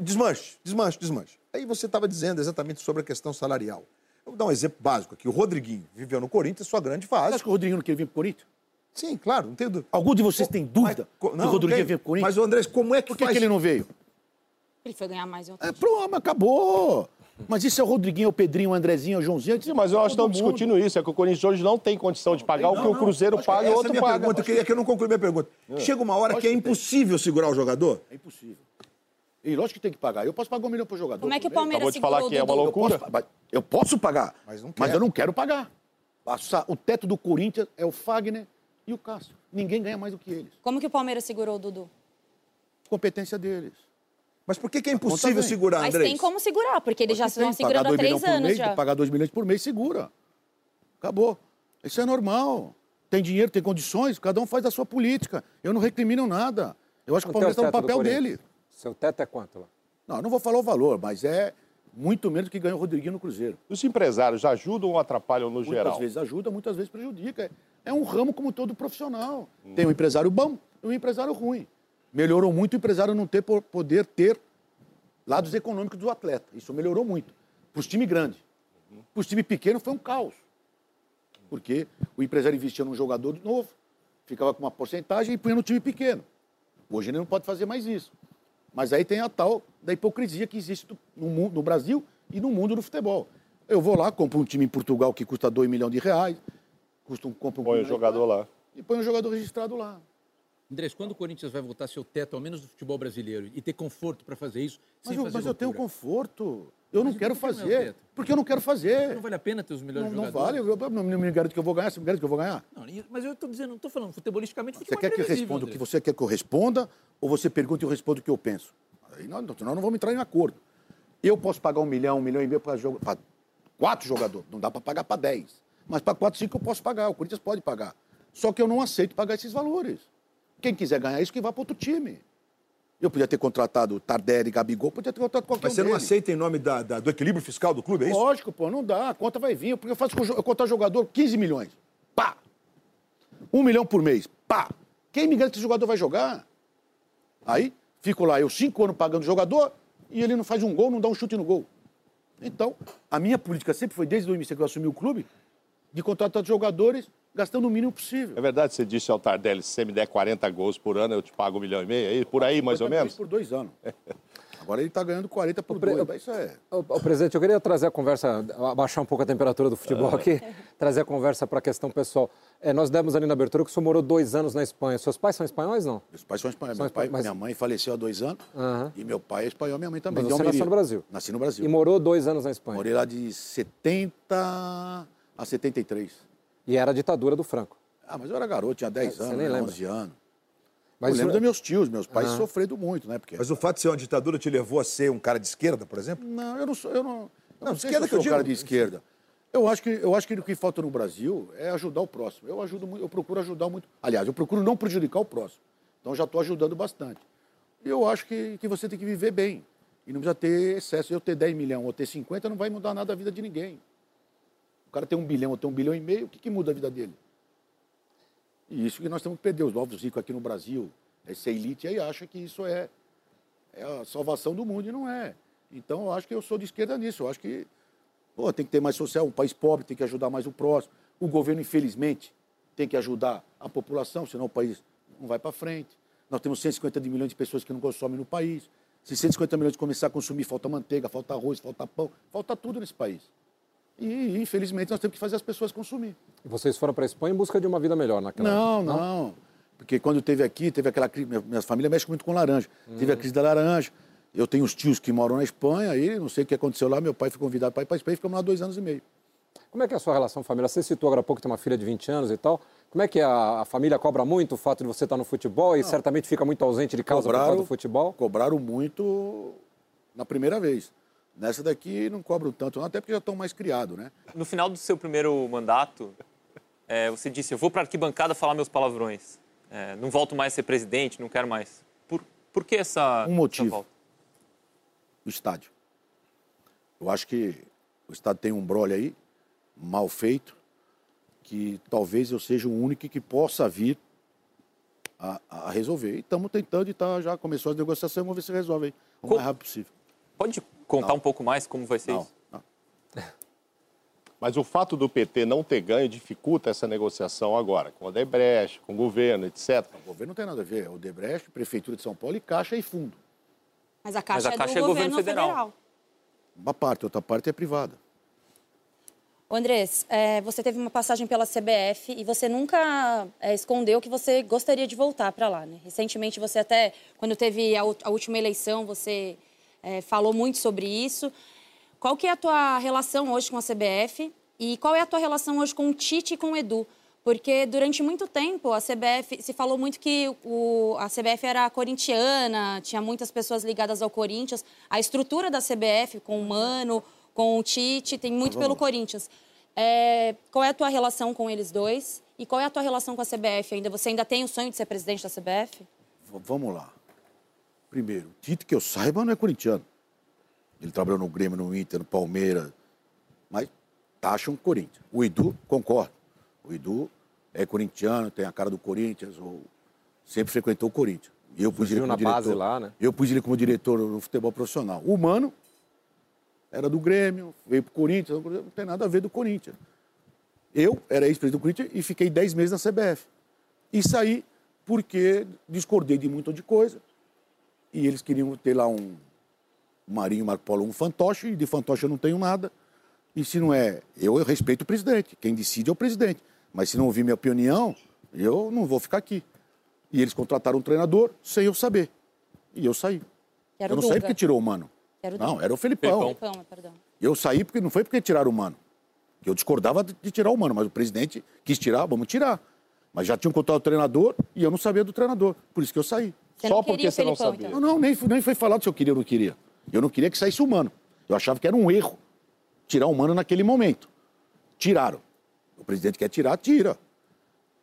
desmanche, desmanche, desmanche. Aí você estava dizendo exatamente sobre a questão salarial. Eu vou dar um exemplo básico aqui. O Rodriguinho viveu no Corinthians sua grande Você fase. acha que o Rodriguinho não queria vir para o Corinthians? Sim, claro, não tenho dúvida. Algum de vocês tem dúvida Mas, que o Rodriguinho veio para o Corinthians? Mas, o Andrés, como é que Por que, faz... que ele não veio? Ele foi ganhar mais em outro É, pronto, acabou. Mas isso é o Rodriguinho, o Pedrinho, o Andrezinho, o Joãozinho. Sim, mas eu acho que estamos discutindo isso. É que o Corinthians hoje não tem condição de pagar o que o Cruzeiro que paga e é a outro minha paga. pergunta. Eu queria que eu não concluí minha pergunta. Chega uma hora que é impossível segurar o jogador? É impossível. E lógico que tem que pagar. Eu posso pagar um milhão por jogador. Como é que o? Palmeiras Acabou de falar que é uma loucura. Eu posso, mas eu posso pagar, Mas não mas eu não quero pagar. Passa- O teto do Corinthians é o Fagner e o Cássio. Ninguém ganha mais do que eles. Como que o Palmeiras segurou o Dudu? Competência deles. Mas por que, que é impossível segurar, Mas Andrés? tem como segurar, porque eles já estão segurando pagar há dois milhões três por anos mês, já. Pagar 2 milhões por mês, segura. Acabou. Isso é normal. Tem dinheiro, tem condições, cada um faz a sua política. Eu não recrimino nada. Eu acho que o é Palmeiras está no papel dele. Seu teto é quanto lá? Não, eu não vou falar o valor, mas é muito menos do que ganhou o Rodriguinho no Cruzeiro. Os empresários ajudam ou atrapalham no Muitas geral? vezes ajuda, muitas vezes prejudica. É um ramo como todo profissional. Tem um empresário bom e um empresário ruim. Melhorou muito o empresário não ter po- poder ter lados econômicos do atleta. Isso melhorou muito. Para os times grandes. Para os times pequenos foi um caos. Porque o empresário investia num jogador novo, ficava com uma porcentagem e punha no time pequeno. Hoje ele não pode fazer mais isso. Mas aí tem a tal da hipocrisia que existe no, mu- no Brasil e no mundo do futebol. Eu vou lá, compro um time em Portugal que custa 2 milhões de reais, custa um, compro um Põe o jogador lá. E põe um jogador registrado lá. Andrés, quando o Corinthians vai voltar seu teto, ao menos do futebol brasileiro, e ter conforto para fazer isso, Mas, sem eu, fazer mas eu tenho conforto. Eu não quero não é fazer. porque eu não quero fazer. Não vale a pena ter os melhores Não, não jogadores? vale. Eu, eu não me garanto que eu vou ganhar. Você me garante que eu vou ganhar? Não, mas eu estou dizendo, não estou falando futebolisticamente, Você quer que eu responda o que você quer que eu responda ou você pergunta e eu respondo o que eu penso? Aí nós, nós não vamos entrar em acordo. Eu posso pagar um milhão, um milhão e meio para quatro jogadores. Não dá para pagar para dez. Mas para quatro, cinco eu posso pagar. O Corinthians pode pagar. Só que eu não aceito pagar esses valores. Quem quiser ganhar isso, que vá para outro time. Eu podia ter contratado Tardelli, Gabigol, podia ter contratado qualquer Mas um você não deles. aceita em nome da- da- do equilíbrio fiscal do clube, é isso? Lógico, pô, não dá. A conta vai vir. Porque eu faço eu contar jogador 15 milhões. Pá! Um milhão por mês. Pá! Quem me garante que esse jogador vai jogar? Aí, fico lá, eu cinco anos pagando jogador e ele não faz um gol, não dá um chute no gol. Então, a minha política sempre foi, desde o início que eu assumi o clube, de contratar jogadores gastando o mínimo possível. É verdade, você disse ao Tardelli, se você me der 40 gols por ano, eu te pago um milhão e meio, aí, por aí mais ou 50 menos? Por dois anos. Agora ele está ganhando 40 por pre- dois. Isso é... Ô, ô, presidente, eu queria trazer a conversa, abaixar um pouco a temperatura do futebol aqui, trazer a conversa para a questão pessoal. É, nós demos ali na abertura que o senhor morou dois anos na Espanha. Seus pais são espanhóis, não? Meus pais são espanhóis. São Meu pai- mas- Minha mãe faleceu há dois anos Aham. e meu pai é espanhol, minha mãe também. Mas você Almeria. nasceu no Brasil? Nasci no Brasil. E morou dois anos na Espanha. Morei lá de 70 a 73. E era a ditadura do Franco. Ah, mas eu era garoto, tinha 10 É, Você anos, nem né, lembra. 11 anos. Mas eu lembro isso- dos meus tios, meus pais Ah. sofrendo muito, né? Porque... Mas o fato de ser uma ditadura te levou a ser um cara de esquerda, por exemplo? Não, eu não sou. Eu não, eu Não, não, esquerda se que eu sou um cara de esquerda. Eu acho, que, eu acho que o que falta no Brasil é ajudar o próximo. Eu ajudo muito, eu procuro ajudar muito. Aliás, eu procuro não prejudicar o próximo. Então já estou ajudando bastante. E eu acho que, que você tem que viver bem. E não precisa ter excesso. Eu ter 10 milhões ou ter 50 não vai mudar nada a vida de ninguém. Cara tem um bilhão ou tem um bilhão e meio, o que, que muda a vida dele? E isso que nós temos que perder. Os novos ricos aqui no Brasil, essa elite aí acha que isso é, é a salvação do mundo e não é. Então eu acho que eu sou de esquerda nisso. Eu acho que pô, tem que ter mais social. Um país pobre tem que ajudar mais o próximo. O governo, infelizmente, tem que ajudar a população, senão o país não vai para frente. Nós temos 150 de milhões de pessoas que não consomem no país. Se 150 milhões começar a consumir, falta manteiga, falta arroz, falta pão, falta tudo nesse país. E, infelizmente, nós temos que fazer as pessoas consumir. E vocês foram para a Espanha em busca de uma vida melhor naquela Não, não. Porque quando teve aqui, teve aquela crise. Minha, minha família mexe muito com laranja. Teve a crise da laranja. Eu tenho os tios que moram na Espanha, aí não sei o que aconteceu lá. Meu pai foi convidado para ir para a Espanha e ficamos lá dois anos e meio. Como é que é a sua relação familiar? Você citou agora há pouco que tem uma filha de 20 anos e tal. Como é que a, a família cobra muito o fato de você estar no futebol e certamente fica muito ausente de casa por causa do futebol? Cobraram muito na primeira vez. Nessa daqui não cobram tanto, não, até porque já estão mais criados, né? No final do seu primeiro mandato, é, você disse: Eu vou para a arquibancada falar meus palavrões. É, não volto mais a ser presidente, não quero mais. Por, por que essa, Um motivo. essa volta? o estádio. Eu acho que o estádio tem um brole aí, mal feito, que talvez eu seja o único que possa vir a, a resolver. E estamos tentando e tá, já começou as negociações, vamos ver se resolve aí o Co- mais rápido possível. Pode contar um pouco mais como vai ser Não, isso? não. Mas o fato do PT não ter ganho dificulta essa negociação agora, com o Odebrecht, com o governo, etc. O governo não tem nada a ver. É o Debrecht, Prefeitura de São Paulo e Caixa e Fundo. Mas a Caixa, Mas a é Caixa do é governo governo federal. federal. Uma parte, outra parte é privada. Ô, Andrés, é, você teve uma passagem pela CBF e você nunca é, escondeu que você gostaria de voltar para lá, né? Recentemente, você até, quando teve a, a última eleição, você é, falou muito sobre isso. Qual que é a tua relação hoje com a CBF e qual é a tua relação hoje com o Tite e com o Edu? Porque durante muito tempo a CBF se falou muito que o, a CBF era corintiana, tinha muitas pessoas ligadas ao Corinthians. A estrutura da CBF com o Mano, com o Tite, tem muito pelo Corinthians. É, qual é a tua relação com eles dois? E qual é a tua relação com a CBF ainda? Você ainda tem o sonho de ser presidente da CBF? V- vamos lá. Primeiro, o Tite, que eu saiba, não é corintiano. Ele trabalhou no Grêmio, no Inter, no Palmeiras. Mas taxam Corinthians. O Edu, concordo. O Edu é corintiano, tem a cara do Corinthians, ou sempre frequentou o Corinthians. Eu pus ele como diretor. base lá, né? Eu pus ele como diretor no futebol profissional. O Mano era do Grêmio, veio pro Corinthians, não tem nada a ver do Corinthians. Eu era ex-presidente do Corinthians e fiquei 10 meses na CBF. E saí porque discordei de muita de coisa. E eles queriam ter lá um Marinho Marco Polo, um fantoche, e de fantoche eu não tenho nada. E se não é, eu, eu respeito o presidente. Quem decide é o presidente. Mas se não ouvir minha opinião, eu não vou ficar aqui. E eles contrataram um treinador sem eu saber. E eu saí. Era eu não saí porque tirou o mano. Era o Não, era o Felipão. Felipão. Perdão. Eu saí porque não foi porque tiraram o mano. Eu discordava de de tirar o mano, mas o presidente quis tirar, vamos tirar. Mas já tinham contratado o treinador e eu não sabia do treinador. Por isso que eu saí. Você Só porque você não sabia. então? Não, não, nem, nem foi falado se eu queria ou não queria. Eu não queria que saísse o mano. Eu achava que era um erro tirar o mano naquele momento. Tiraram. O presidente quer tirar, tira.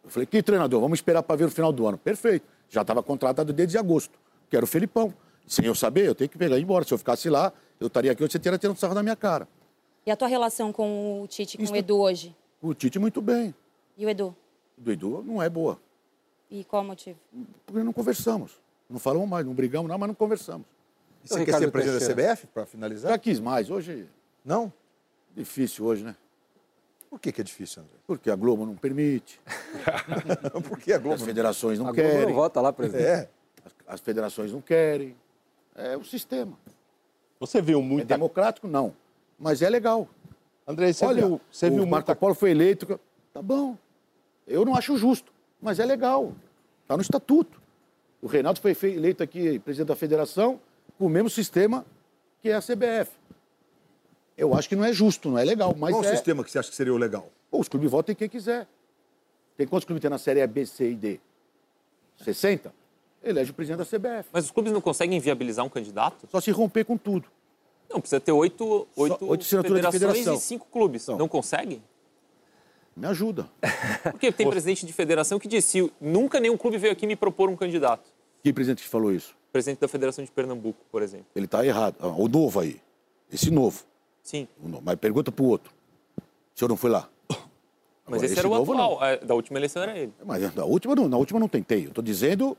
Eu falei, que treinador? Vamos esperar para ver o final do ano. Perfeito. Já estava contratado desde agosto. Que era o Felipão. Sem eu saber, eu tenho que pegar e ir embora. Se eu ficasse lá, eu estaria aqui, você teria tirado sarro na minha cara. E a tua relação com o Tite com Isso- o Edu hoje? O Tite muito bem. E o Edu? O do Edu não é boa. E qual o motivo? Porque não conversamos. Não falamos mais, não brigamos, não, mas não conversamos. E você Ô, quer ser presidente da. CBF, para finalizar? Já quis mais. Hoje, Não? difícil hoje, né? Por que, que é difícil, André? Porque a Globo não permite, Porque a as Globo... federações não A Globo querem, não vota lá, presidente. É. as, as federações não querem. É o sistema. Você viu É muita... democrático? Não. Mas é legal. André, você Olha, viu, você o viu Marco muita... Polo foi eleito. Tá bom. Eu não acho justo, mas é legal. Está no estatuto. O Reinaldo foi eleito aqui presidente da federação com o mesmo sistema que é a CBF. Eu acho que não é justo, não é legal, mas Qual o é... sistema que você acha que seria o legal? Pô, os clubes votam em quem quiser. Tem quantos clubes tem na série A, B, C e D? 60? Elege o presidente da CBF. Mas os clubes não conseguem viabilizar um candidato? Só se romper com tudo. Não, precisa ter oito, oito, oito assinaturas de federações federação. e cinco clubes. Não. Não conseguem? Me ajuda. Porque tem presidente de federação que disse, nunca nenhum clube veio aqui me propor um candidato. Que presidente que falou isso? Presidente da Federação de Pernambuco, por exemplo. Ele está errado. Ah, o novo aí. Esse novo. Sim, O novo. Mas pergunta para o outro. Se eu não fui lá. mas Agora, esse era o novo, atual. não. É, Da última eleição era ele. Mas na última não, na última não tentei. Eu estou dizendo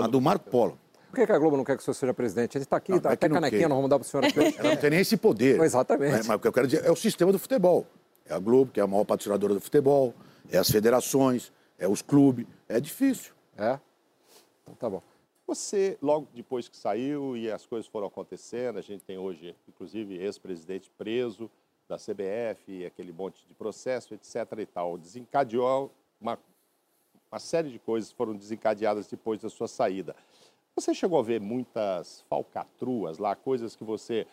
a do Marco Polo. Por que, a Globo não quer que o senhor seja presidente? Ele está aqui, Não, tá não é até não canequinha, nós vamos dar para o senhor. Ela não tem nem esse poder. Exatamente. Mas, mas o que eu quero dizer é o sistema do futebol. É a Globo, que é a maior patrocinadora do futebol, é as federações, é os clubes. É difícil. É? Então tá bom. Você, logo depois que saiu e as coisas foram acontecendo, a gente tem hoje, inclusive, ex-presidente preso da CBF, aquele monte de processo, etc. e tal. Desencadeou uma, uma série de coisas foram desencadeadas depois da sua saída. Você chegou a ver muitas falcatruas lá, coisas que você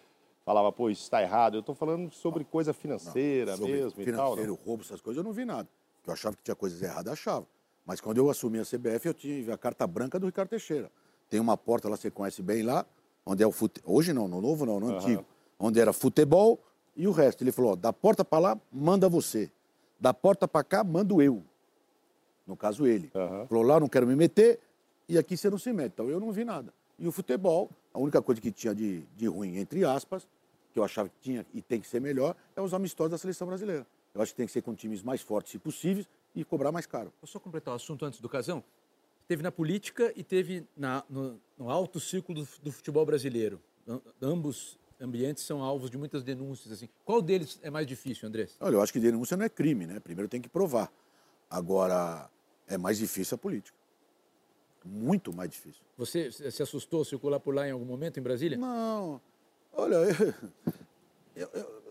falava, pô, isso está errado. Eu estou falando sobre coisa financeira Sobre mesmo e tal. financeiro, não? roubo, essas coisas, eu não vi nada. Eu achava que tinha coisas erradas, achava. Mas quando eu assumi a CBF, eu tive a carta branca do Ricardo Teixeira. Tem uma porta lá, você conhece bem lá, onde é o fute... Hoje não, no novo não, no antigo. Onde era futebol e o resto. Ele falou, ó, da porta para lá, manda você. Da porta para cá, mando eu. No caso, ele. Falou, lá não quero me meter e aqui você não se mete. Então eu não vi nada. E o futebol, a única coisa que tinha de, de ruim, entre aspas, que eu achava que tinha e tem que ser melhor, é os amistosos da seleção brasileira. Eu acho que tem que ser com times mais fortes, se possíveis, e cobrar mais caro. Vou só completar o assunto antes do Casão. Teve na política e teve na- no, no alto círculo do, do futebol brasileiro. Am- Ambos ambientes são alvos de muitas denúncias. Assim. Qual deles é mais difícil, Andrés? Olha, eu acho que denúncia não é crime, né? Primeiro tem que provar. Agora, é mais difícil a política. Muito mais difícil. Você se assustou circular por lá em algum momento em Brasília? Não. Olha, eu, eu,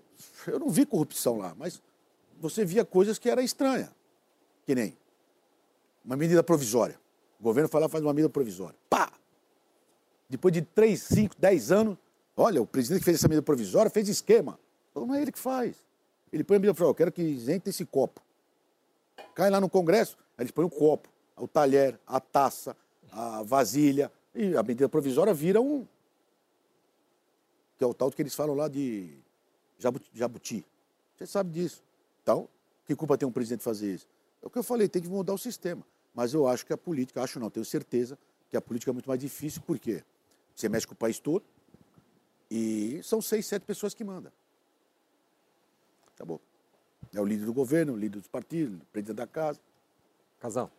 eu não vi corrupção lá, mas você via coisas que era estranha. Que nem uma medida provisória. O governo lá faz uma medida provisória. Pá! Depois de 3, 5, 10 anos, olha, o presidente que fez essa medida provisória fez esquema. Então não é ele que faz. Ele põe a medida provisória, eu quero que isente esse copo. Cai lá no Congresso, eles põem o copo, o talher, a taça, a vasilha, e a medida provisória vira um. Que é o tal que eles falam lá de jabuti. Você sabe disso. Então, que culpa tem um presidente fazer isso? É o que eu falei, tem que mudar o sistema. Mas eu acho que a política, acho não, tenho certeza que a política é muito mais difícil, por quê? Você mexe com o país todo e são seis, sete pessoas que mandam. Acabou. É o líder do governo, o líder dos partidos, o presidente da casa. Casal.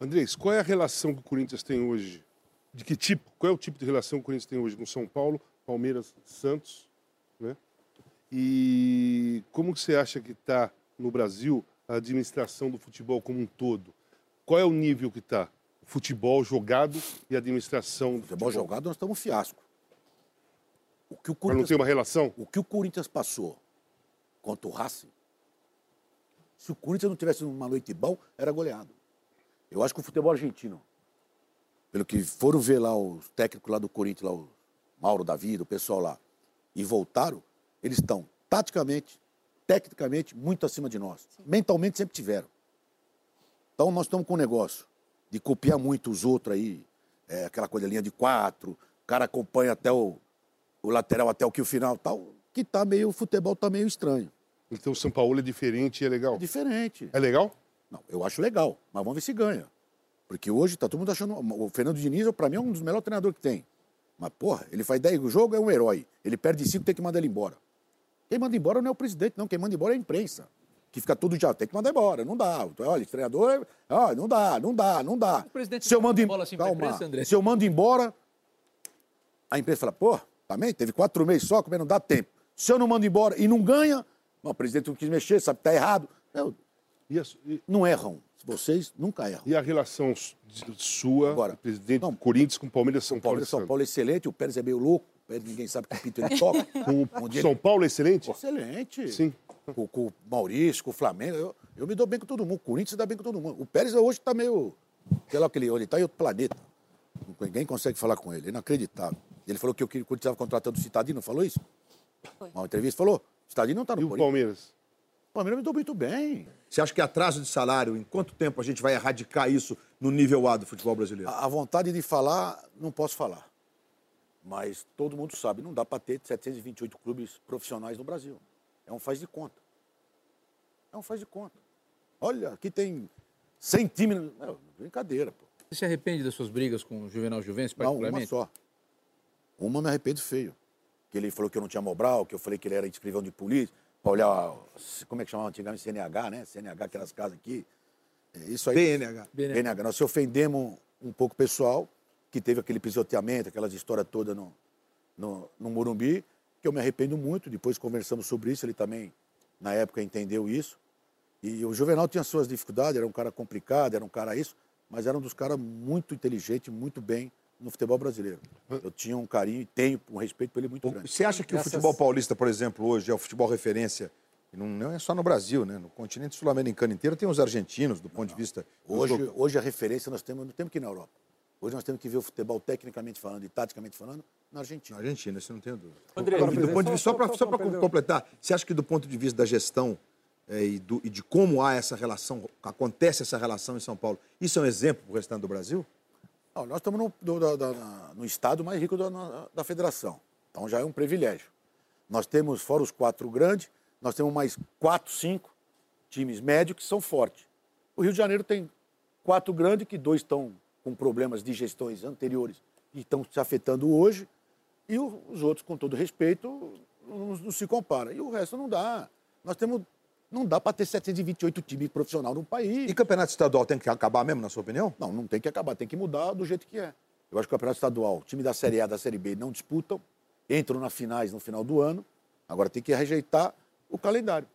Andrés, qual é a relação que o Corinthians tem hoje? De que tipo? Qual é o tipo de relação que o Corinthians tem hoje com São Paulo, Palmeiras, Santos? Né? E como que você acha que está no Brasil a administração do futebol como um todo? Qual é o nível que está? Futebol jogado e administração do futebol. Futebol jogado, nós estamos um fiasco. O que o Corinthians, Mas não tem uma relação? O que o Corinthians passou contra o Racing, se o Corinthians não tivesse uma noite bom, era goleado. Eu acho que o futebol argentino, pelo que foram ver lá os técnicos lá do Corinthians, lá o Mauro Davi, o pessoal lá, e voltaram, eles estão taticamente, tecnicamente, muito acima de nós. Sim. Mentalmente sempre tiveram. Então nós estamos com um negócio de copiar muito os outros aí, é, aquela coisa linha de quatro, o cara acompanha até o, o lateral até o que o final tal, que tá meio, o futebol tá meio estranho. Então o São Paulo é diferente e é legal? É diferente. É legal? Não, eu acho legal, mas vamos ver se ganha. Porque hoje tá todo mundo achando. O Fernando Diniz, para mim, é um dos melhores treinadores que tem. Mas, porra, ele faz 10 jogo, é um herói. Ele perde 5, tem que mandar ele embora. Quem manda embora não é o presidente, não. Quem manda embora é a imprensa. Que fica todo dia, tem que mandar embora, não dá. Olha, treinador, ah, não dá, não dá, não dá. O presidente se eu mando embora. Assim Calma, imprensa, se eu mando embora, a imprensa fala, pô, também teve quatro meses só, como é, não dá tempo. Se eu não mando embora e não ganha, o presidente não quis mexer, sabe que está errado. Eu, não erram. Vocês nunca erram. E a relação sua, Agora, presidente não, Corinthians com Palmeiras São Paulo? Palmeiras São Paulo é excelente, o Pérez é meio louco, o Pérez ninguém sabe que pito ele toca. com o São Paulo é excelente? Excelente. Sim. Com, com, o Maurício, com o Flamengo. Eu, eu me dou bem com todo mundo. O Corinthians se dá bem com todo mundo. O Pérez hoje está meio. Sei lá o que ele, ele está em outro planeta. Ninguém consegue falar com ele. É inacreditável. Ele falou que o Corinthians estava contratando o Citadino, não falou isso? Foi. Uma entrevista falou. O Estadinho não está no E o Palmeiras? O Palmeiras me deu muito bem. Você acha que atraso de salário, em quanto tempo a gente vai erradicar isso no nível A do futebol brasileiro? A, a vontade de falar, não posso falar. Mas todo mundo sabe, não dá para ter 728 clubes profissionais no Brasil. É um faz de conta. É um faz de conta. Olha, aqui tem 100 times. Não, brincadeira, pô. Você se arrepende das suas brigas com o Juvenal Juventus, particularmente? Não, uma só. Uma me arrependo feio que ele falou que eu não tinha Mobral, que eu falei que ele era escrivão de polícia, para olhar, como é que chamava antigamente, CNH, né? CNH, aquelas casas aqui. É, isso aí. BNH. BNH. Nós se ofendemos um pouco o pessoal, que teve aquele pisoteamento, aquelas histórias todas no, no, no Morumbi, que eu me arrependo muito. Depois conversamos sobre isso, ele também, na época, entendeu isso. E o Juvenal tinha suas dificuldades, era um cara complicado, era um cara isso, mas era um dos caras muito inteligente, muito bem no futebol brasileiro. Eu tinha um carinho e tenho um respeito por ele muito grande. Você acha que Essas... o futebol paulista, por exemplo, hoje é o futebol referência? Não é só no Brasil, né? No continente sul-americano inteiro tem os argentinos, do ponto não, de vista. Hoje, hoje a referência nós temos, não temos que ir na Europa. Hoje nós temos que ver o futebol tecnicamente falando e taticamente falando na Argentina. Na Argentina, isso não tem dúvida. André, Agora, do ponto de vista, só para só completar, você acha que do ponto de vista da gestão é, e, do, e de como há essa relação, acontece essa relação em São Paulo, isso é um exemplo para o restante do Brasil? Não, nós estamos no, no, estado mais rico da, da federação. Então já é um privilégio. Nós temos, fora os quatro grandes, nós temos mais quatro, cinco times médios que são fortes. O Rio de Janeiro tem quatro grandes, que dois estão com problemas de gestões anteriores e estão se afetando hoje, e os outros, com todo respeito, não, não se compara. E o resto não dá. Nós temos não dá para ter 728 times profissionais no país. E campeonato estadual tem que acabar mesmo, na sua opinião? Não, não tem que acabar, tem que mudar do jeito que é. Eu acho que o campeonato estadual, time da Série A da Série B não disputam, entram nas finais no final do ano, agora tem que rejeitar o calendário.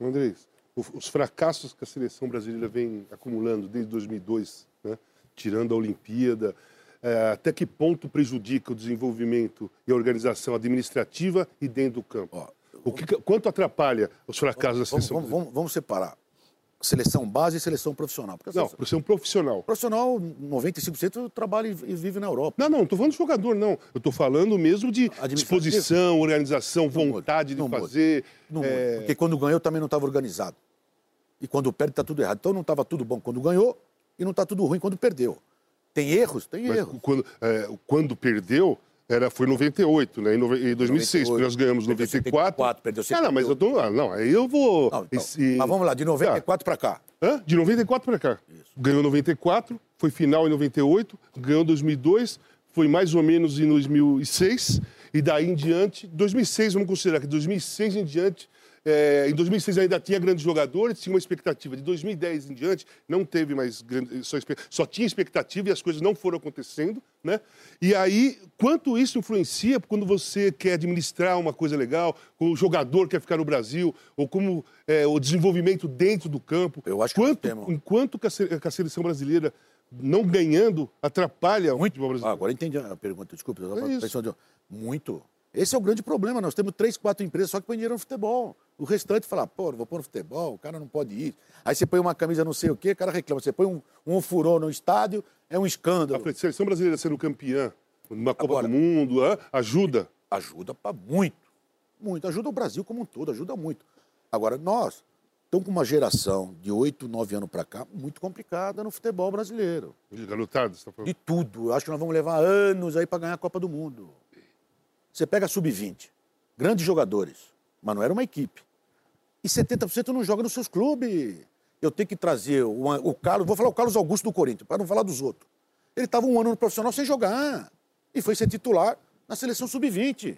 Andrés, os fracassos que a seleção brasileira vem acumulando desde 2002, né? tirando a Olimpíada, é, até que ponto prejudica o desenvolvimento e a organização administrativa e dentro do campo? O que, quanto atrapalha os fracassos da Vamos, seleção? vamos, vamos, vamos separar seleção base e seleção profissional. Porque Não, para ser um profissional. profissional, 95% trabalha e vive na Europa. Não, não, não estou falando de jogador, não. Eu estou falando mesmo de disposição, organização, vontade de não muda. fazer. Não é, muda, Porque quando ganhou também não estava organizado. E quando perde está tudo errado. Então não estava tudo bom quando ganhou e não está tudo ruim quando perdeu. Tem erros? Tem mas erros. quando, é, quando perdeu, era, foi 98, né? Em, nove- em 2006, porque nós ganhamos Perdeu 94. 74, perdeu Ah, não, mas eu tô, ah, não, aí eu vou. Não, então, esse- Mas vamos lá, de 94 para cá. Hã? De 94 para cá. Ganhou 94, foi final em 98, ganhou em 2002, foi mais ou menos em 2006, e daí em diante, 2006, vamos considerar que 2006 em diante, é, em 2006 ainda tinha grandes jogadores, tinha uma expectativa. De 2010 em diante, não teve mais grande, só, só tinha expectativa e as coisas não foram acontecendo, né? E aí, quanto isso influencia quando você quer administrar uma coisa legal, o jogador quer ficar no Brasil, ou como é, o desenvolvimento dentro do campo? Eu acho que quanto, nós temos- enquanto que a, se- que a seleção brasileira não ganhando atrapalha o futebol Ah, brasileiro. agora entendi a pergunta, desculpa. Eu É isso. muito. Esse é o grande problema. Nós temos três, quatro empresas só que põem dinheiro no futebol. O restante fala, pô, vou pôr no futebol, o cara não pode ir. Aí você põe uma camisa não sei o quê, o cara reclama. Você põe um, um ofurô no estádio, é um escândalo. A seleção brasileira sendo campeã numa Copa Agora- do Mundo ajuda. ajuda para muito. Muito. Ajuda o Brasil como um todo, ajuda muito. Agora, nós estamos com uma geração de 8, 9 anos para cá muito complicada no futebol brasileiro. Garotada, você tá falando. De tudo. Eu acho que nós vamos levar anos aí para ganhar a Copa do Mundo. Você pega a Sub-20, grandes jogadores, mas não era uma equipe. E 70% não joga nos seus clubes. Eu tenho que trazer o, o Carlos, vou falar o Carlos Augusto do Corinthians, para não falar dos outros. Ele estava um ano no profissional sem jogar. E foi ser titular na seleção Sub-20.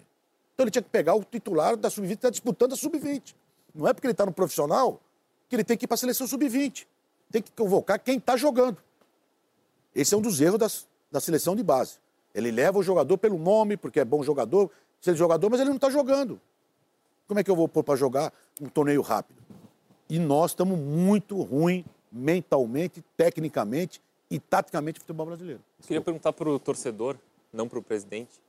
Então ele tinha que pegar o titular da Sub-20 que está disputando a Sub-20. Não é porque ele está no profissional que ele tem que ir para a seleção Sub-20. Tem que convocar quem está jogando. Esse é um dos erros das- da seleção de base. Ele leva o jogador pelo nome, porque é bom jogador, se ele é jogador, mas ele não está jogando. Como é que eu vou pôr para jogar um torneio rápido? E nós estamos muito ruim mentalmente, tecnicamente e taticamente no futebol brasileiro. Queria perguntar para o torcedor, não para o presidente,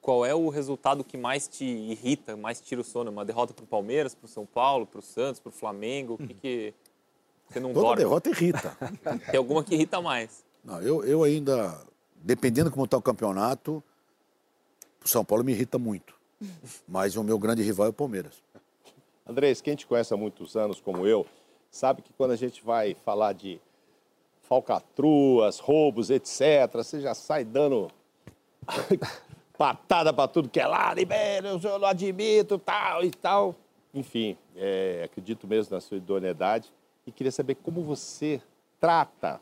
qual é o resultado que mais te irrita, mais tira o sono? Uma derrota para o Palmeiras, para o São Paulo, para o Santos, para o Flamengo? O que, que você não Toda dorme? derrota irrita. Tem alguma que irrita mais? Não, eu, eu ainda, dependendo como está o campeonato, o São Paulo me irrita muito. Mas o meu grande rival é o Palmeiras. Andrés, quem te conhece há muitos anos, como eu, sabe que quando a gente vai falar de falcatruas, roubos, etc., você já sai dando patada para tudo que é lá, libera, eu não admito, tal e tal. Enfim, é, acredito mesmo na sua idoneidade e queria saber como você trata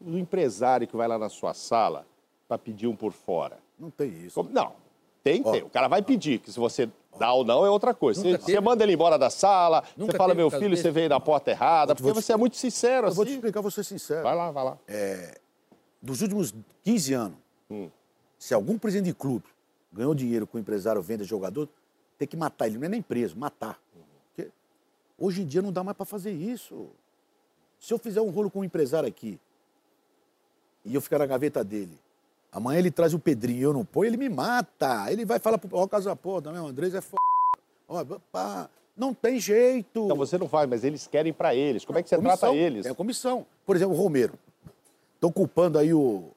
o empresário que vai lá na sua sala para pedir um por fora. Não tem isso. Como- Não, tem, Ó. tem. O cara vai pedir, que se você dá ou não é outra coisa. Você, você manda ele embora da sala, Nunca você fala, meu filho, você veio na porta errada, porque te você é muito sincero Eu vou te assim. explicar, vou ser sincero. Vai lá, vai lá. Dos últimos 15 anos, se algum presidente de clube ganhou dinheiro com o empresário, venda jogador, tem que matar ele. Não é nem preso, matar. Porque hoje em dia não dá mais para fazer isso. Se eu fizer um rolo com um empresário aqui e eu ficar na gaveta dele, amanhã ele traz o Pedrinho e eu não ponho, ele me mata. Ele vai falar pro ó, Casa Pô, também, o Andrés é f. Ó, pá, não tem jeito. Então você não vai, mas eles querem para eles. Como é que você Comissão, trata eles? É a comissão. Por exemplo, o Romero. Estão culpando aí o,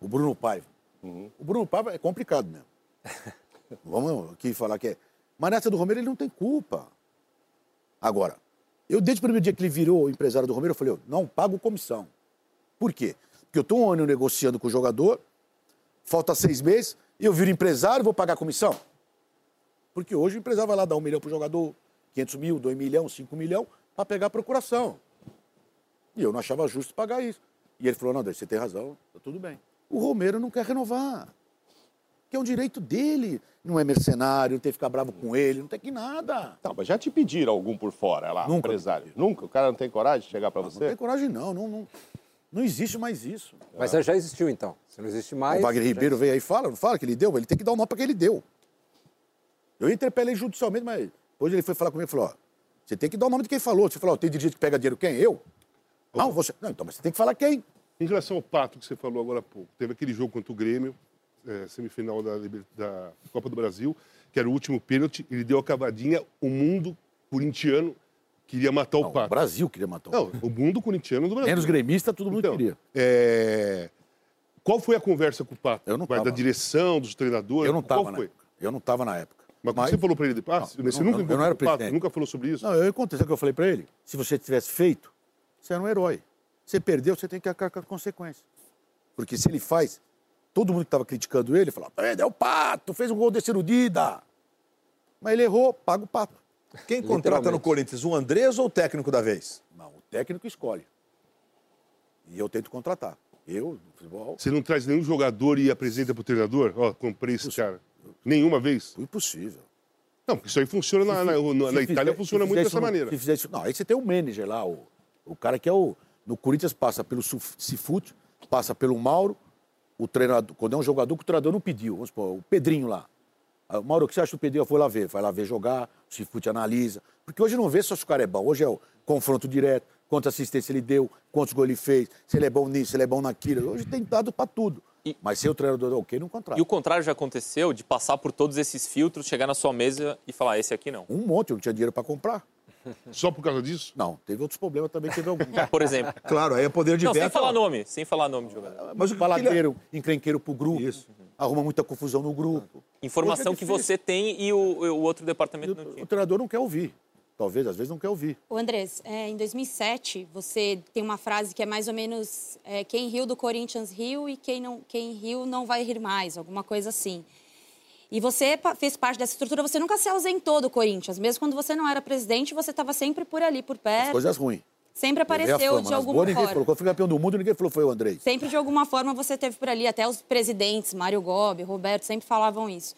o Bruno Paiva. Uhum. O Bruno Paiva é complicado mesmo. Vamos aqui falar que é. Mas nessa do Romero ele não tem culpa. Agora, eu desde o primeiro dia que ele virou empresário do Romero, eu falei, eu não pago comissão. Por quê? Porque eu estou um ano negociando com o jogador, falta seis meses, e eu viro empresário e vou pagar comissão. Porque hoje o empresário vai lá dar um milhão para o jogador, 500 mil, 2 milhão, 5 milhão, para pegar a procuração. E eu não achava justo pagar isso. E ele falou, não, André, você tem razão, tá tudo bem. O Romero não quer renovar. Que é um direito dele. Não é mercenário, não tem que ficar bravo com ele, não tem que nada. Não, mas já te pediram algum por fora lá, Nunca. empresário? Nunca? O cara não tem coragem de chegar para Não você? tem coragem, não. Não, não, não existe mais isso. Mas já existiu então. Se não existe mais. o Wagner já Ribeiro veio aí e fala, não fala que ele deu, ele tem que dar o nome para que ele deu. Eu interpelei judicialmente, mas hoje ele foi falar comigo e falou: ó, você tem que dar o nome de quem falou. Você falou, ó, tem dirigente que pega dinheiro quem? Eu? Não, você. Não, então, mas você tem que falar quem. Em relação ao Pato que você falou agora há pouco, teve aquele jogo contra o Grêmio, é, semifinal da, da Copa do Brasil, que era o último pênalti, ele deu a cavadinha, o mundo corintiano queria matar o Não, o Pato. Brasil queria matar o Não, o mundo corintiano do Brasil. Menos gremista, todo mundo Então, queria. é, Qual foi a conversa com o Pato? Eu não tava. Da direção, dos treinadores? Eu não Qual estava na foi? época. Eu não estava na época. Mas, quando você falou para ele ah, Não, você eu nunca não- eu não era o Pato, presidente. nunca falou sobre isso? Não, eu contei, sabe o que eu falei para ele? Se você tivesse feito, você era um herói. Você perdeu, você tem que arcar com a consequência. Porque se ele faz, todo mundo que estava criticando ele falava, é o pato, fez um gol desse Dida. Mas ele errou, paga o pato. Quem contrata no Corinthians, o Andrés ou o técnico da vez? Não, o técnico escolhe. E eu tento contratar. Eu, no futebol, Você não traz nenhum jogador e apresenta pro treinador? Ó, comprei esse cara. Nenhuma vez? impossível. Não, porque isso aí funciona na, na, na- na Itália, fizer- funciona muito dessa maneira. Se fizer isso, não, aí você tem o manager lá, o, o cara que é o. No Corinthians passa pelo Cifute, passa pelo Mauro, o treinador. Quando é um jogador que o treinador não pediu, vamos supor, o Pedrinho lá. Aí, Mauro, o que você acha do Pedrinho? Eu fui lá ver, vai lá ver jogar, o Cifute analisa. Porque hoje não vê só se o cara é bom, hoje é o confronto direto, quantas assistência ele deu, quantos gols ele fez, se ele é bom nisso, se ele é bom naquilo. Hoje tem dado pra tudo. Mas se o treinador é ok, não contrata. E o contrário já aconteceu de passar por todos esses filtros, chegar na sua mesa e falar, esse aqui não. Um monte, eu não tinha dinheiro pra comprar. Só por causa disso? Não, teve outros problemas também, teve alguns. Por exemplo. Claro, aí é poder de Não, sem veto. falar nome, sem falar nome de jogador. Mas o baladeiro, encrenqueiro pro grupo, arruma muita confusão no grupo. Informação que é difícil. você tem e o, o outro departamento não tinha. O treinador não quer ouvir. Talvez, às vezes, não quer ouvir. O Andrés, é, em 2007, você tem uma frase que é mais ou menos é, quem riu do Corinthians riu e quem, não, quem riu não vai rir mais, alguma coisa assim. E você fez parte dessa estrutura, você nunca se ausentou do Corinthians. Mesmo quando você não era presidente, você estava sempre por ali, por As perto. coisas ruins. Sempre a apareceu fama. de alguma boas, ninguém forma. falou. Quando eu fui campeão do mundo, ninguém falou foi o Andrei. Sempre de alguma forma você esteve por ali, até os presidentes, Mário Gobi, Roberto, sempre falavam isso.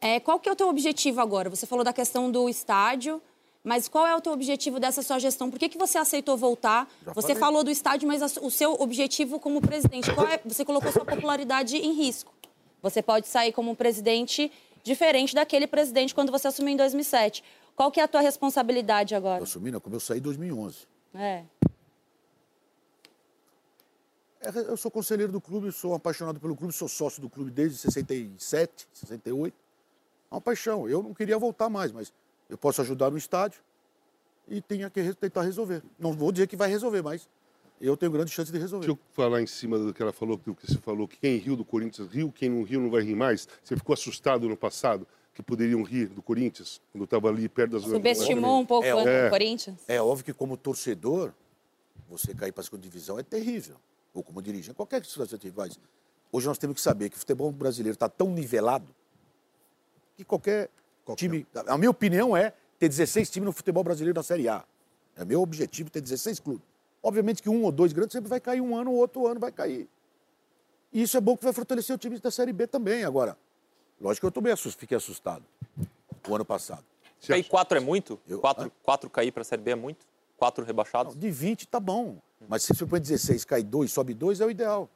É, qual que é o teu objetivo agora? Você falou da questão do estádio, mas qual é o teu objetivo dessa sua gestão? Por que, que você aceitou voltar? Já você falei. falou do estádio, mas o seu objetivo como presidente, qual é? Você colocou sua popularidade em risco. Você pode sair como um presidente diferente daquele presidente quando você assumiu em 2007. Qual que é a tua responsabilidade Eu agora? assumi, não, como eu saí em 2011. É. É, Eu sou conselheiro do clube, sou apaixonado pelo clube, sou sócio do clube desde 67, 68. É uma paixão. Eu não queria voltar mais, mas eu posso ajudar no estádio e tenho que tentar resolver. Não vou dizer que vai resolver, mas eu tenho grande chance de resolver. Deixa eu falar em cima do que ela falou, do que você falou, que quem riu do Corinthians riu, quem não riu não vai rir mais. Você ficou assustado no passado que poderiam rir do Corinthians, quando estava ali perto das Subestimou um pouco É, o é. Corinthians? É óbvio que como torcedor, você cair para a segunda divisão é terrível. Ou como dirigente, qualquer situação que você faz. Hoje nós temos que saber que o futebol brasileiro está tão nivelado que qualquer, time... A minha opinião é ter 16 times no futebol brasileiro na Série A. É meu objetivo ter 16 clubes. Obviamente que um ou dois grandes sempre vai cair um ano, o outro ano vai cair. E isso é bom que vai fortalecer o time da Série B também. Agora, lógico que eu também assus- fiquei assustado o ano passado. Cair quatro é muito? Eu- Quatro, quatro cair para a Série B é muito? Quatro rebaixados? De 20 tá bom. Mas se você põe 16, cai 2, sobe 2, é o ideal.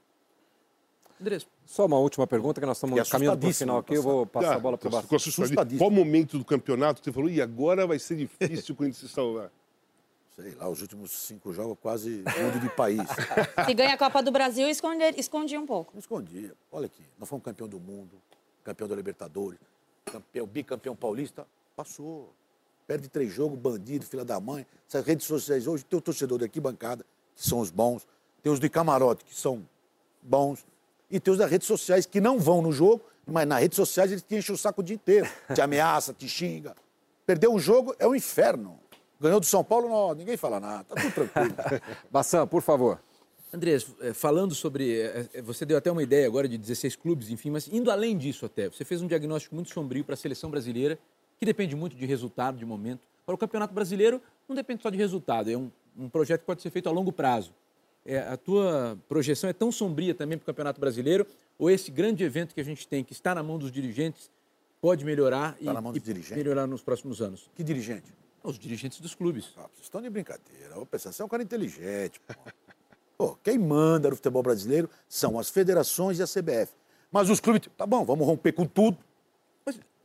Andrés, Só uma última pergunta, que nós estamos caminhando para o final aqui. Eu vou passar Ah, a bola para o Ficou assustadinho. Assustadíssimo. Qual momento do campeonato que você falou, e agora vai ser difícil o Corinthians se salvar? Sei lá, os últimos cinco jogos quase mundo de país. Se ganha a Copa do Brasil, esconde, escondia um pouco. Escondia. Olha aqui, nós fomos campeão do mundo, campeão da Libertadores, campeão, bicampeão paulista, passou. Perde três jogos, bandido, filha da mãe. Essas redes sociais hoje, tem o torcedor daqui, bancada, que são os bons, tem os de camarote, que são bons, e tem os das redes sociais que não vão no jogo, mas nas redes sociais eles te enchem o saco o dia inteiro. Te ameaça, te xinga. Perdeu um jogo é um inferno. Ganhou do São Paulo, não, ninguém fala nada, tá tudo tranquilo. Bassan, por favor. Andrés, eh, falando sobre. eh, eh, Você deu até uma ideia agora de 16 clubes, enfim, mas indo além disso até, você fez um diagnóstico muito sombrio para a seleção brasileira, que depende muito de resultado, de momento. Para o Campeonato Brasileiro, não depende só de resultado, é um, um projeto que pode ser feito a longo prazo. É, a tua projeção é tão sombria também para o Campeonato Brasileiro, ou esse grande evento que a gente tem, que está na mão dos dirigentes, pode melhorar e, Tá na mão dos e dirigentes? melhorar nos próximos anos? Que dirigente? Os dirigentes dos clubes. Ah, vocês estão de brincadeira. Ô, pessoal, você é um cara inteligente. Pô. Pô, quem manda no futebol brasileiro são as federações e a CBF. Mas os clubes, tá bom, vamos romper com tudo.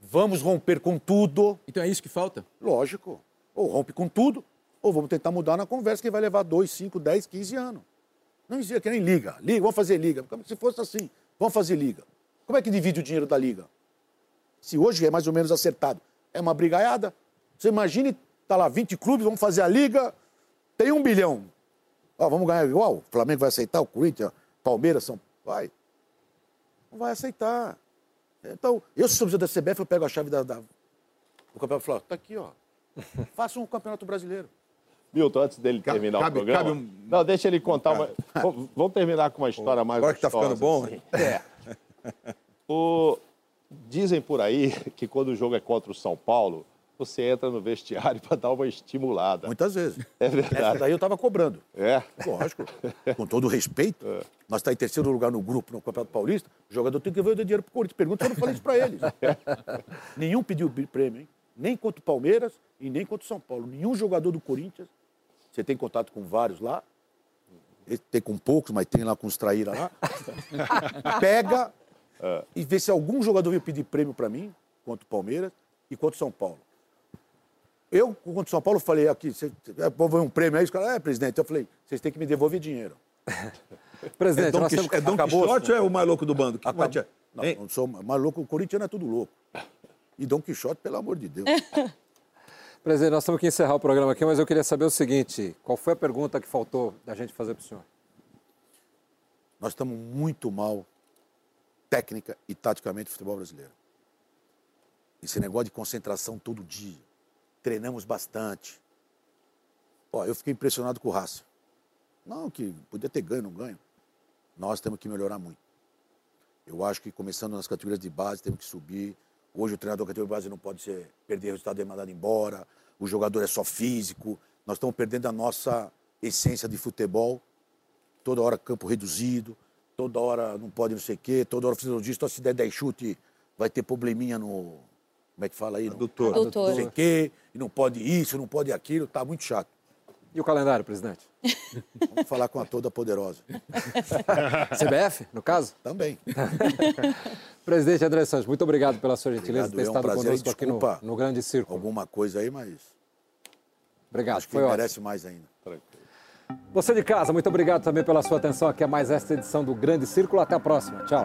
Vamos romper com tudo. Então é isso que falta? Lógico. Ou rompe com tudo, ou vamos tentar mudar na conversa que vai levar 2, 5, 10, 15 anos. Não existe, que nem liga. Liga, vamos fazer liga. Como se fosse assim, vamos fazer liga. Como é que divide o dinheiro da liga? Se hoje é mais ou menos acertado, é uma brigaiada. Você imagine, tá lá 20 clubes, vamos fazer a liga, tem um bilhão. Ó, vamos ganhar igual? O Flamengo vai aceitar, o Corinthians, Palmeiras, São... Vai. Não vai aceitar. Então, eu, se sou da CBF, eu pego a chave da, da... do campeonato e falo, tá aqui, ó. Faça um campeonato brasileiro. Milton, antes dele terminar cabe- o programa. cabe um- Não, deixa ele contar uma. Vamos- terminar com uma história mais Agora que tá ficando bom, assim. né? É. O- Dizem por aí que quando o jogo é contra o São Paulo, você entra no vestiário para dar uma estimulada. Muitas vezes. É Essa verdade. daí eu tava cobrando. É. Lógico. Com todo o respeito, nós está em terceiro lugar no grupo no Campeonato Paulista, o jogador tem que ver o dinheiro pro Corinthians. Pergunta se eu não falei isso para eles. Nenhum pediu prêmio, hein? Nem contra o Palmeiras e nem contra o São Paulo. Nenhum jogador do Corinthians. Você tem contato com vários lá. Tem com poucos, mas tem lá com os traíra lá. Pega e vê se algum jogador veio pedir prêmio para mim, contra o Palmeiras e contra o São Paulo. Eu, contra o São Paulo, falei aqui, você, é, ver um prêmio aí, os caras, é, presidente, eu falei, vocês têm que me devolver dinheiro. Presidente, É Dom, nós Quix- temos... é Dom Acabou, Quixote ou é o mais louco do bando? Que vai te- Não, Hein? não sou mais louco, o corintiano é tudo louco. E Dom Quixote, pelo amor de Deus. Presidente, nós temos que encerrar o programa aqui, mas eu queria saber o seguinte: qual foi a pergunta que faltou da gente fazer para o senhor? Nós estamos muito mal, técnica e taticamente, no futebol brasileiro. Esse negócio de concentração todo dia. Treinamos bastante. Ó, eu fiquei impressionado com o Racing. Não, que podia ter ganho, não ganho. Nós temos que melhorar muito. Eu acho que começando nas categorias de base, temos que subir. Hoje o treinador da categoria de base não pode ser, perder resultado e mandado embora. O jogador é só físico. Nós estamos perdendo a nossa essência de futebol toda hora campo reduzido, toda hora não pode não sei o quê, toda hora fisiologista, se der 10 chute, vai ter probleminha no. Como é que fala aí? No Adutor. Adutor. Não sei quê, e não pode isso, não pode aquilo, tá muito chato. E o calendário, presidente? Vamos falar com a toda poderosa. CBF, no caso? Também. Presidente André Santos, muito obrigado pela sua gentileza de ter Obrigado, é um estado prazer. conosco aqui no, no Grande Círculo. Alguma coisa aí, mas Obrigado, acho que foi ótimo. merece mais ainda. Você de casa, muito obrigado também pela sua atenção aqui a mais esta edição do Grande Círculo. Até a próxima. Tchau.